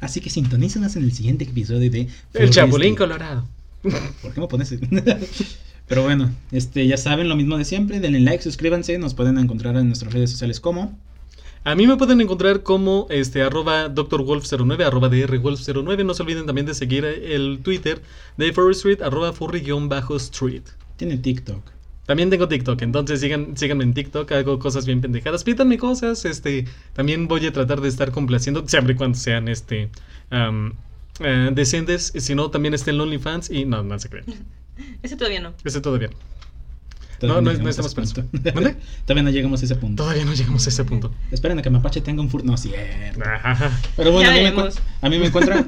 Así que sintonízanos en el siguiente episodio de. El Chapulín. Colorado. ¿Por qué me pones? Pero bueno, este, ya saben lo mismo de siempre. Denle like, suscríbanse. Nos pueden encontrar en nuestras redes sociales como. A mí me pueden encontrar como este arroba drwolf09, arroba drwolf09. No se olviden también de seguir el Twitter de Forest Street, arroba furry-street. Tiene TikTok. También tengo TikTok, entonces sigan, síganme en TikTok, hago cosas bien pendejadas, pídanme cosas, este, también voy a tratar de estar complaciendo, siempre y cuando sean, este, eh, decentes, si no, también está el OnlyFans y no, no se creen, Ese todavía no. ese todavía, Todavía No, no, no estamos eso. ¿Mande? Todavía no llegamos a ese punto. todavía no llegamos a ese punto. Esperen a que Mapache tenga un fur. No, cierto. Ajá. Pero bueno, a mí, me a mí me encuentra.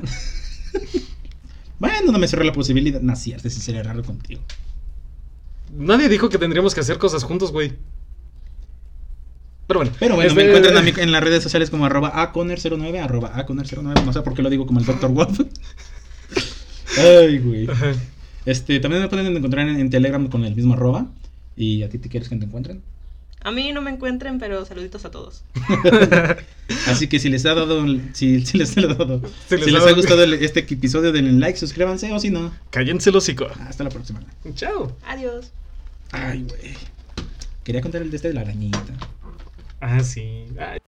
bueno, no me cerró la posibilidad. No, cierto, sí sería raro contigo. Nadie dijo que tendríamos que hacer cosas juntos, güey. Pero bueno. Pero bueno, este, me encuentran a mí en las redes sociales como arroba aconer09, arroba aconer09. No sé por qué lo digo como el Dr. Wolf. Ay, güey. Ajá. Este, también me pueden encontrar en, en Telegram con el mismo arroba. ¿Y a ti te quieres que te encuentren? A mí no me encuentren, pero saluditos a todos. Así que si les ha dado, si, si les ha dado, Si si les les, ha- ha gustado el- este episodio, denle like, suscríbanse o si no, Cállense el hocico. hasta la próxima. Chao. Adiós. Ay, güey. Quería contar el de este de la arañita. Ah, sí. Ay.